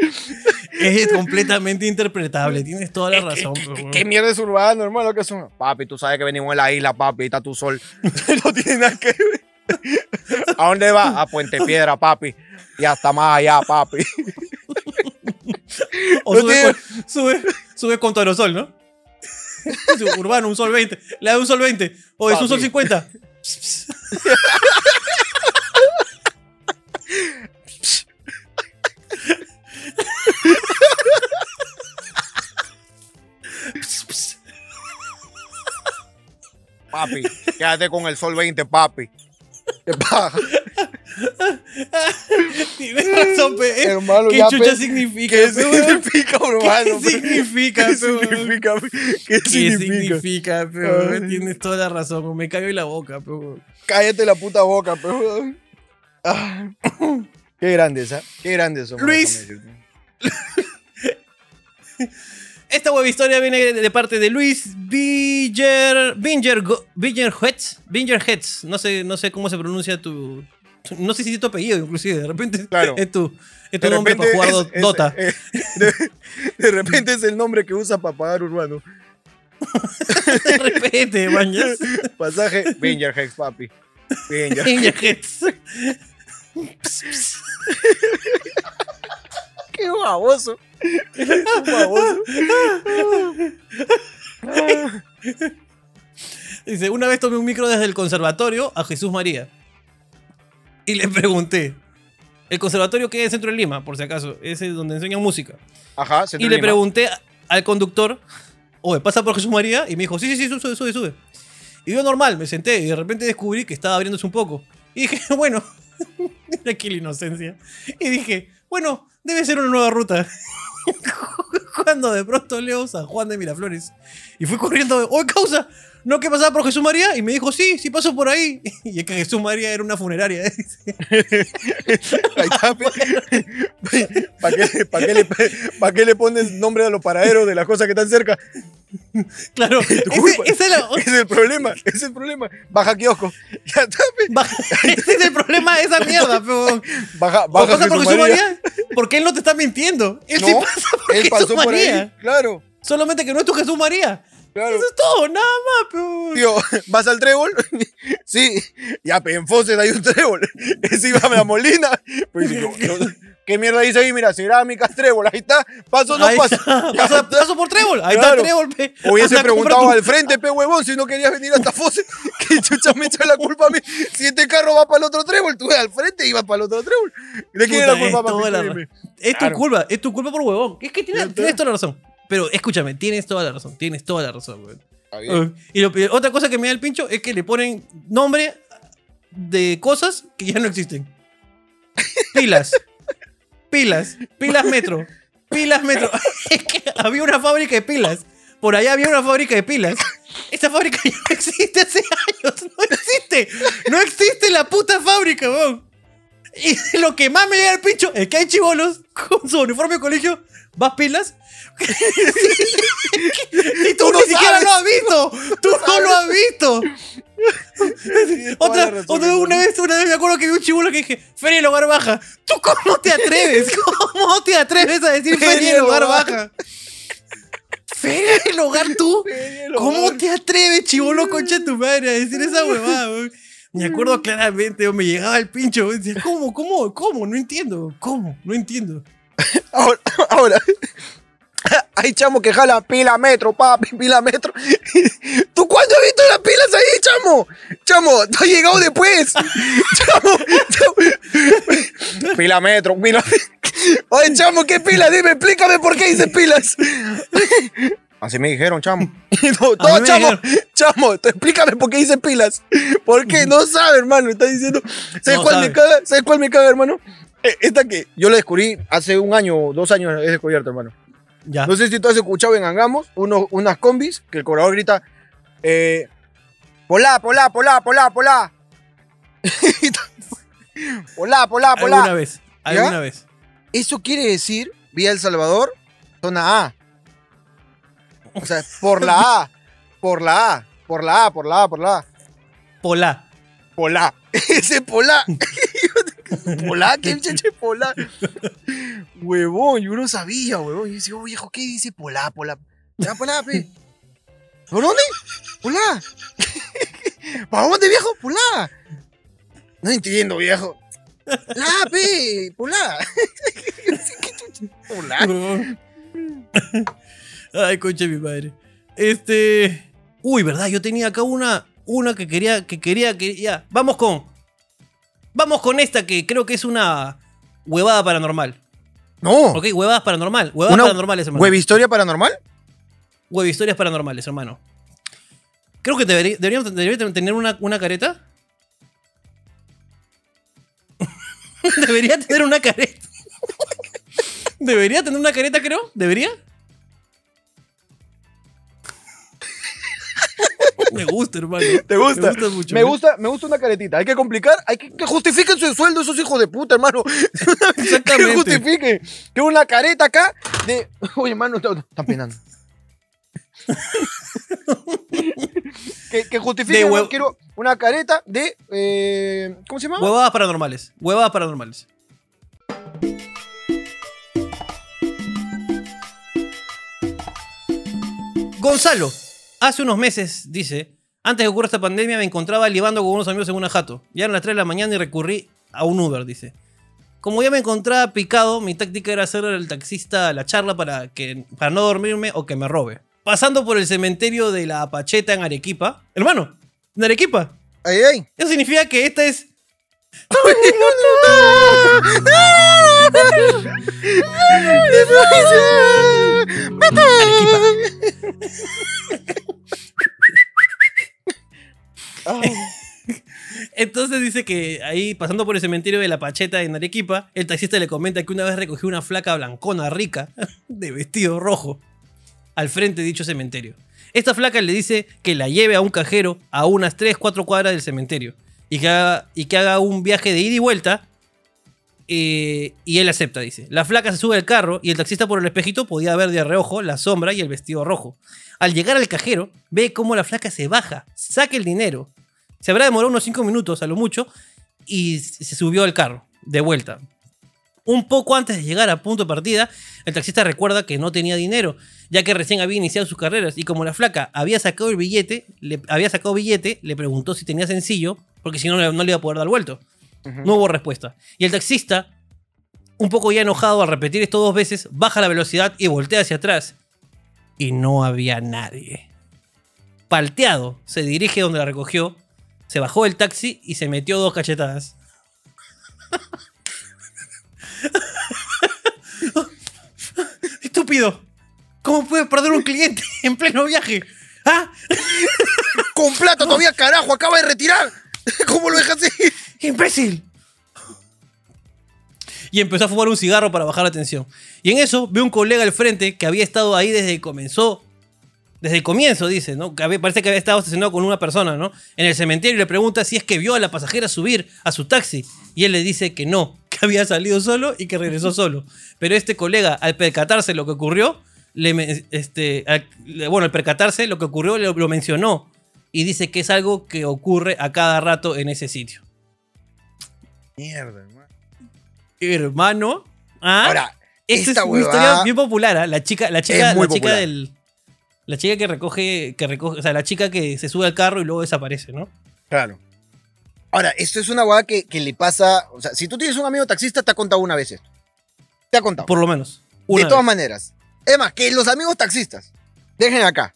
Es completamente interpretable, tienes toda la razón. ¿Qué, mierda es urbano, hermano? ¿Qué son? Papi, tú sabes que venimos en la isla, papi, ahí está tu sol. <laughs> no tiene nada que ver. ¿A dónde va? A Puente Piedra, papi. Y hasta más allá, papi. <laughs> O sube, con, sube, sube con tu aerosol, ¿no? <laughs> Urbano, un sol 20. Le da un sol 20. O es un sol Papi. 50. Papi, quédate con el sol 20, papi. ¿Qué <laughs> paja? <laughs> Tienes razón, pe. Eh, <laughs> Hermano, ¿Qué chucha pe, significa? ¿Qué pe, significa urbano? ¿Qué significa, ¿Qué pe, significa? ¿Qué ¿Qué significa? pe. Tienes toda la razón. Me cago en la boca, pe. Cállate la puta boca. Ah. <coughs> Qué grandes, ¿ah? Qué grandes son. Luis. <laughs> Esta web historia viene de, parte de Luis Binger. Binger. Binger Hetz. No sé, no sé cómo se pronuncia tu. No sé si es tu apellido, inclusive. De repente Claro. es tu, es tu nombre para jugar es- Dota. eh, de, de repente es el nombre que usa para pagar urbano. <laughs> De repente, mañas. Pasaje Binger Hex, papi. Binger Hetz. <laughs> Qué baboso. Qué baboso. Dice, una vez tomé un micro desde el conservatorio a Jesús María. <laughs> Y le pregunté. El conservatorio en el centro de Lima, por si acaso. Ese es donde enseñan música. Ajá, Centro Y le Lima. pregunté al conductor, oye, ¿pasa por Jesús María? Y me dijo, sí, sí, sí, sube, sube, sube. Y yo normal, me senté y de repente descubrí que estaba abriéndose un poco. Y dije, <laughs> bueno, <laughs> aquí la inocencia. Y dije, bueno, debe ser una nueva ruta. <laughs> Cuando de pronto leo San Juan de Miraflores. Y fui corriendo, oye, causa, ¿no que pasaba por Jesús María? Y me dijo, sí, sí paso por ahí. <laughs> Y es que Jesús María era una funeraria. <laughs> Pe. ¿Para qué, pa' qué le, pa' qué le pones nombre a los paraderos de las cosas que están cerca? Claro, ese, es el problema, ese es el problema. Baja kiosco. Ya está, pe. Baja- Ese es el problema de esa mierda, pero. Baja, ¿O baja pasa por Jesús Jesús María. María? Porque él no te está mintiendo. Él No, sí por él Jesús pasó por María. ahí. Claro, Solamente que no es tu Jesús María. Claro. Eso es todo, nada más, pero. Tío, ¿vas al trébol? <laughs> sí. Ya, pe, en Fawcett hay un trébol. Ese iba a la molina. Pues yo- ¿qué mierda dice ahí? Mira, cerámicas, trébol. Ahí está. Paso no Ahí paso. <laughs> Paso, por Trébol. Ahí Claro. está Trébol, pe. Hubiese preguntado al frente, pe huevón, si no querías venir hasta Fawcett. <laughs> ¿Qué chucha me echa la culpa a mí? Si este carro va para el otro trébol, tú al frente y vas para el otro trébol. ¿De quién es la culpa, es papi? la. Es tu Claro. culpa, es tu culpa por huevón. Es que está. tienes toda la razón. Pero escúchame, tienes toda la razón. Tienes toda la razón, weón. Uh, Y lo- otra cosa que me da el pincho es que le ponen nombre de cosas que ya no existen. Pilas. Pilas. Pilas Metro. Pilas Metro. <laughs> Es que había una fábrica de pilas. Por allá había una fábrica de pilas. Esa fábrica ya no existe hace años. No existe. No existe la puta fábrica, weón. Y lo que más me llega al pincho es que hay chivolos con su uniforme de colegio, vas pilas, y tú, Tú no ni siquiera lo has visto. Tú no lo has visto. <laughs> Otra, otra- una vez, una vez me acuerdo que vi un chibulo que dije, Feria del Hogar Baja. ¿Tú cómo te atreves? <laughs> ¿Cómo te atreves a decir Feria del Hogar Baja? ¿Feria del Hogar tú? <laughs> ¿Cómo te atreves, chivolo concha de tu madre, a decir esa huevada? Me acuerdo claramente, me llegaba el pincho. Decía, ¿cómo, cómo, cómo? No entiendo. ¿Cómo? No entiendo. Ahora, ahora. Hay chamo que jala pila metro, papi, pila metro. <laughs> ¿Tú cuándo has visto las pilas ahí, chamo? Chamo, tú has llegado después. <laughs> Chamo, chamo. Pila metro, pila. Oye, chamo, ¿qué pila? Dime, explícame por qué dices pilas. <laughs> Así me dijeron, chamo. No, chamo, dijeron. chamo, tú explícame por qué dices pilas. ¿Por qué? No sabe, hermano. Está diciendo. ¿Sabes No cuál sabe. me caga? ¿Sabes cuál me caga, hermano? Eh, Esta que yo la descubrí hace un año, dos años he descubierto, hermano. Ya. No sé si tú has escuchado en Angamos unos, unas combis que el cobrador grita, eh, polá, polá, polá, polá, polá. <laughs> polá, polá, Alguna polá. vez. Alguna vez. Eso quiere decir, vía El Salvador, zona A. O sea, por la A, por la A, por la A, por la A, por la A. Polá. Polá. <laughs> Ese polá. <laughs> polá, ¿qué cheche polá? Huevón, yo no sabía, huevón. Yo decía, oh, viejo, ¿qué dice polá, polá? Ya, polá. ¿Por dónde? Polá. <laughs> ¿Para dónde, viejo? Polá. No entiendo, viejo. La, pe, polá. <laughs> Polá. Ay, concha mi madre. Este. Uy, verdad, yo tenía acá una. Una que quería. Que quería que. Vamos con. Vamos con esta que creo que es una huevada paranormal. No. ¿Ok? Huevadas paranormal. Huevadas paranormales, hermano. ¿Huevistoria paranormal? Huevo historias paranormales, hermano. Creo que debería, deberíamos, debería tener una, una careta. <laughs> debería tener una careta. <laughs> debería tener una careta, creo. ¿Debería? Me gusta, hermano. <laughs> ¿Te gusta? Me gusta mucho. Me ¿eh? gusta, me gusta una caretita. Hay que complicar, hay que, que justifiquen su sueldo esos hijos de puta, hermano. <laughs> que Exactamente. justifiquen. Que una careta acá de. <laughs> Oye, hermano, está- están penando. que, que justifiquen. De Quiero una careta de. eh, ¿Cómo se llama? Huevadas paranormales. Huevadas paranormales. Gonzalo, hace unos meses, dice, antes de que ocurra esta pandemia me encontraba libando con unos amigos en una jato. Ya eran las 3 de la mañana y recurrí a un Uber, dice. Como ya me encontraba picado, mi táctica era hacerle al taxista la charla para, que, para no dormirme o que me robe. Pasando por el cementerio de la Pacheta en Arequipa. Hermano, en Arequipa. Ay, ay. Eso significa que esta es <laughs> <laughs> Entonces dice que ahí, pasando por el cementerio de la Pacheta en Arequipa, el taxista le comenta que una vez recogió una flaca blancona rica, <laughs> de vestido rojo, al frente de dicho cementerio. Esta flaca le dice que la lleve a un cajero a unas 3, 4 cuadras del cementerio y que haga, y que haga un viaje de ida y vuelta. Eh, y él acepta, dice. La flaca se sube al carro y el taxista por el espejito podía ver de reojo la sombra y el vestido rojo. Al llegar al cajero, ve cómo la flaca se baja, saca el dinero. Se habrá demorado unos 5 minutos a lo mucho y se subió al carro, de vuelta. Un poco antes de llegar a punto de partida, el taxista recuerda que no tenía dinero, ya que recién había iniciado sus carreras y como la flaca había sacado el billete, le, había sacado billete, le preguntó si tenía sencillo, porque si no, no le iba a poder dar vuelto. No hubo respuesta. Y el taxista, un poco ya enojado al repetir esto dos veces, baja la velocidad y voltea hacia atrás. Y no había nadie. Palteado, se dirige donde la recogió, se bajó del taxi y se metió dos cachetadas. <laughs> Estúpido. ¿Cómo puedes perder un cliente en pleno viaje? ¿Ah? Con plata todavía, carajo, acaba de retirar. <laughs> ¿Cómo lo dejas? ¡Imbécil! Y empezó a fumar un cigarro para bajar la tensión. Y en eso ve un colega al frente que había estado ahí desde que comenzó. Desde el comienzo, dice, ¿no? Que había- parece que había estado estacionado con una persona, ¿no? En el cementerio y le pregunta si es que vio a la pasajera subir a su taxi. Y él le dice que no, <laughs> que había salido solo y que regresó <laughs> solo. Pero este colega, al percatarse lo que ocurrió, le, este, bueno, al percatarse lo que ocurrió lo, lo mencionó y dice que es algo que ocurre a cada rato en ese sitio. Mierda, hermano. Hermano, ¿ah? Ahora, Esta esta es una historia bien popular, ¿ah? La chica, la chica, la chica del. La chica que recoge, que recoge, o sea, la chica que se sube al carro y luego desaparece, ¿no? Claro. Ahora, esto es una hueá que, que le pasa. O sea, si tú tienes un amigo taxista, te ha contado una vez esto. Te ha contado. Por lo menos. de todas maneras. Es más, que los amigos taxistas, dejen acá.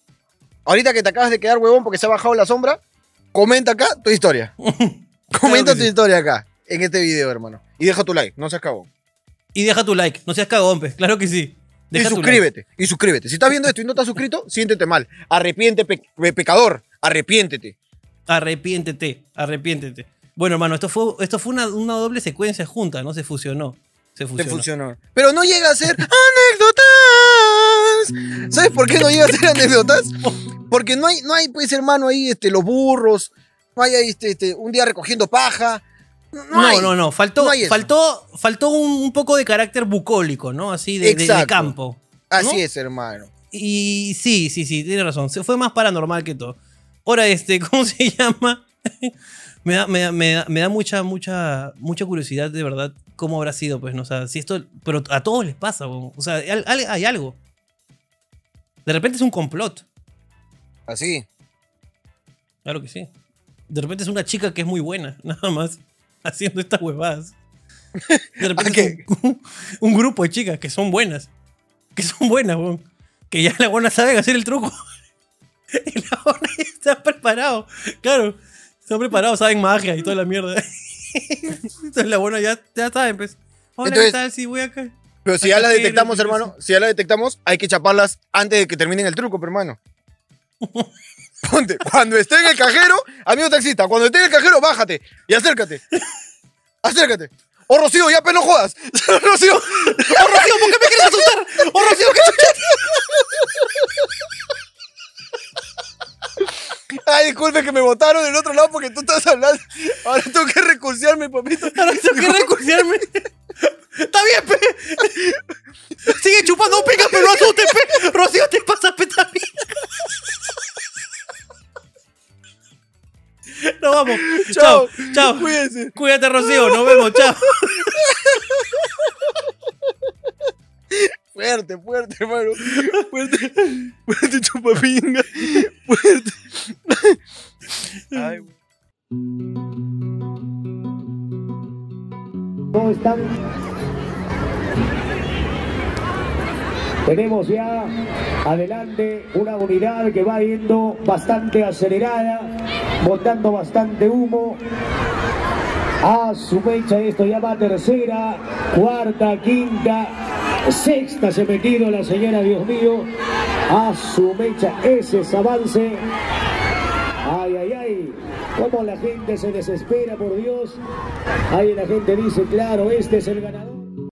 Ahorita que te acabas de quedar huevón porque se ha bajado la sombra, comenta acá tu historia. <laughs> comenta tu sí. historia acá, en este video, hermano. Y deja tu like, no seas cagón. Y deja tu like, no seas cagón, pe. claro que sí. Y Deja like. suscríbete, y suscríbete. Si estás viendo esto y no estás suscrito, siéntete mal. Arrepiente, pe- pe- pecador. Arrepiéntete. Arrepiéntete, arrepiéntete. Bueno, hermano, esto fue, esto fue una, una doble secuencia junta, ¿no? Se fusionó. Se fusionó. funcionó. Pero no llega a ser anécdotas. ¿Sabes por qué no llega a ser anécdotas? Porque no hay, no hay, pues, hermano, ahí este, los burros. No hay ahí, este, este, un día recogiendo paja. No, No, no, no, faltó, No faltó, faltó un, poco de carácter bucólico, ¿no? Así de, de- de Exacto. campo. Así es, hermano. Y sí, sí, sí, tiene razón. Se fue más paranormal que todo. Ahora, este, <laughs> ¿cómo se llama? <laughs> me, da, me, da, me, da, me da mucha, mucha, mucha curiosidad, de verdad, cómo habrá sido, pues, ¿no? O sea, si esto. Pero a todos les pasa. O sea, hay, hay- hay algo. De repente es un complot. Así. Claro que sí. De repente es una chica que es muy buena, <laughs> nada más, <laughs> haciendo estas huevadas. De <laughs> repente un, un grupo de chicas que son buenas. Que son buenas, weón. Que ya la buena saben hacer el truco. <laughs> Y la buena está preparado. Claro. Están preparados, saben magia y toda la mierda. Entonces la buena ya, ya saben, pues. Hola, Entonces- ¿qué tal? Sí, voy acá. Pero si ya quiero, detectamos, hermano, si ya las detectamos, hay que chaparlas antes de que terminen el truco, pero, hermano. Ponte, cuando esté en el cajero, amigo taxista, cuando esté en el cajero, bájate y acércate. Acércate. Oh, Rocío, ya, pero no jodas. <laughs> Rocío. ¡Oh, Rocío, ¿por qué me quieres asustar? ¡Oh, Rocío, qué! Ay, disculpe que me botaron del otro lado porque tú estás hablando. Ahora tengo que recursearme, papito. Ahora tengo que recursearme. Está bien, pe. Sigue chupando pica, pero no pe. Rocío, te pasa, pe, también. <laughs> Nos vamos. Chao. Chao. Cuídense. Cuídate, Rocío. Nos vemos. Chao. Fuerte, fuerte, hermano. Fuerte. Fuerte, chupapinga. Fuerte. Ay, ¿Cómo están? Tenemos ya adelante una unidad que va yendo bastante acelerada, botando bastante humo. A su mecha esto ya va tercera, cuarta, quinta, sexta se ha metido la señora, Dios mío. A su mecha ese es avance. Ay, ay, ay, cómo la gente se desespera, por Dios. Ahí la gente dice, claro, este es el ganador.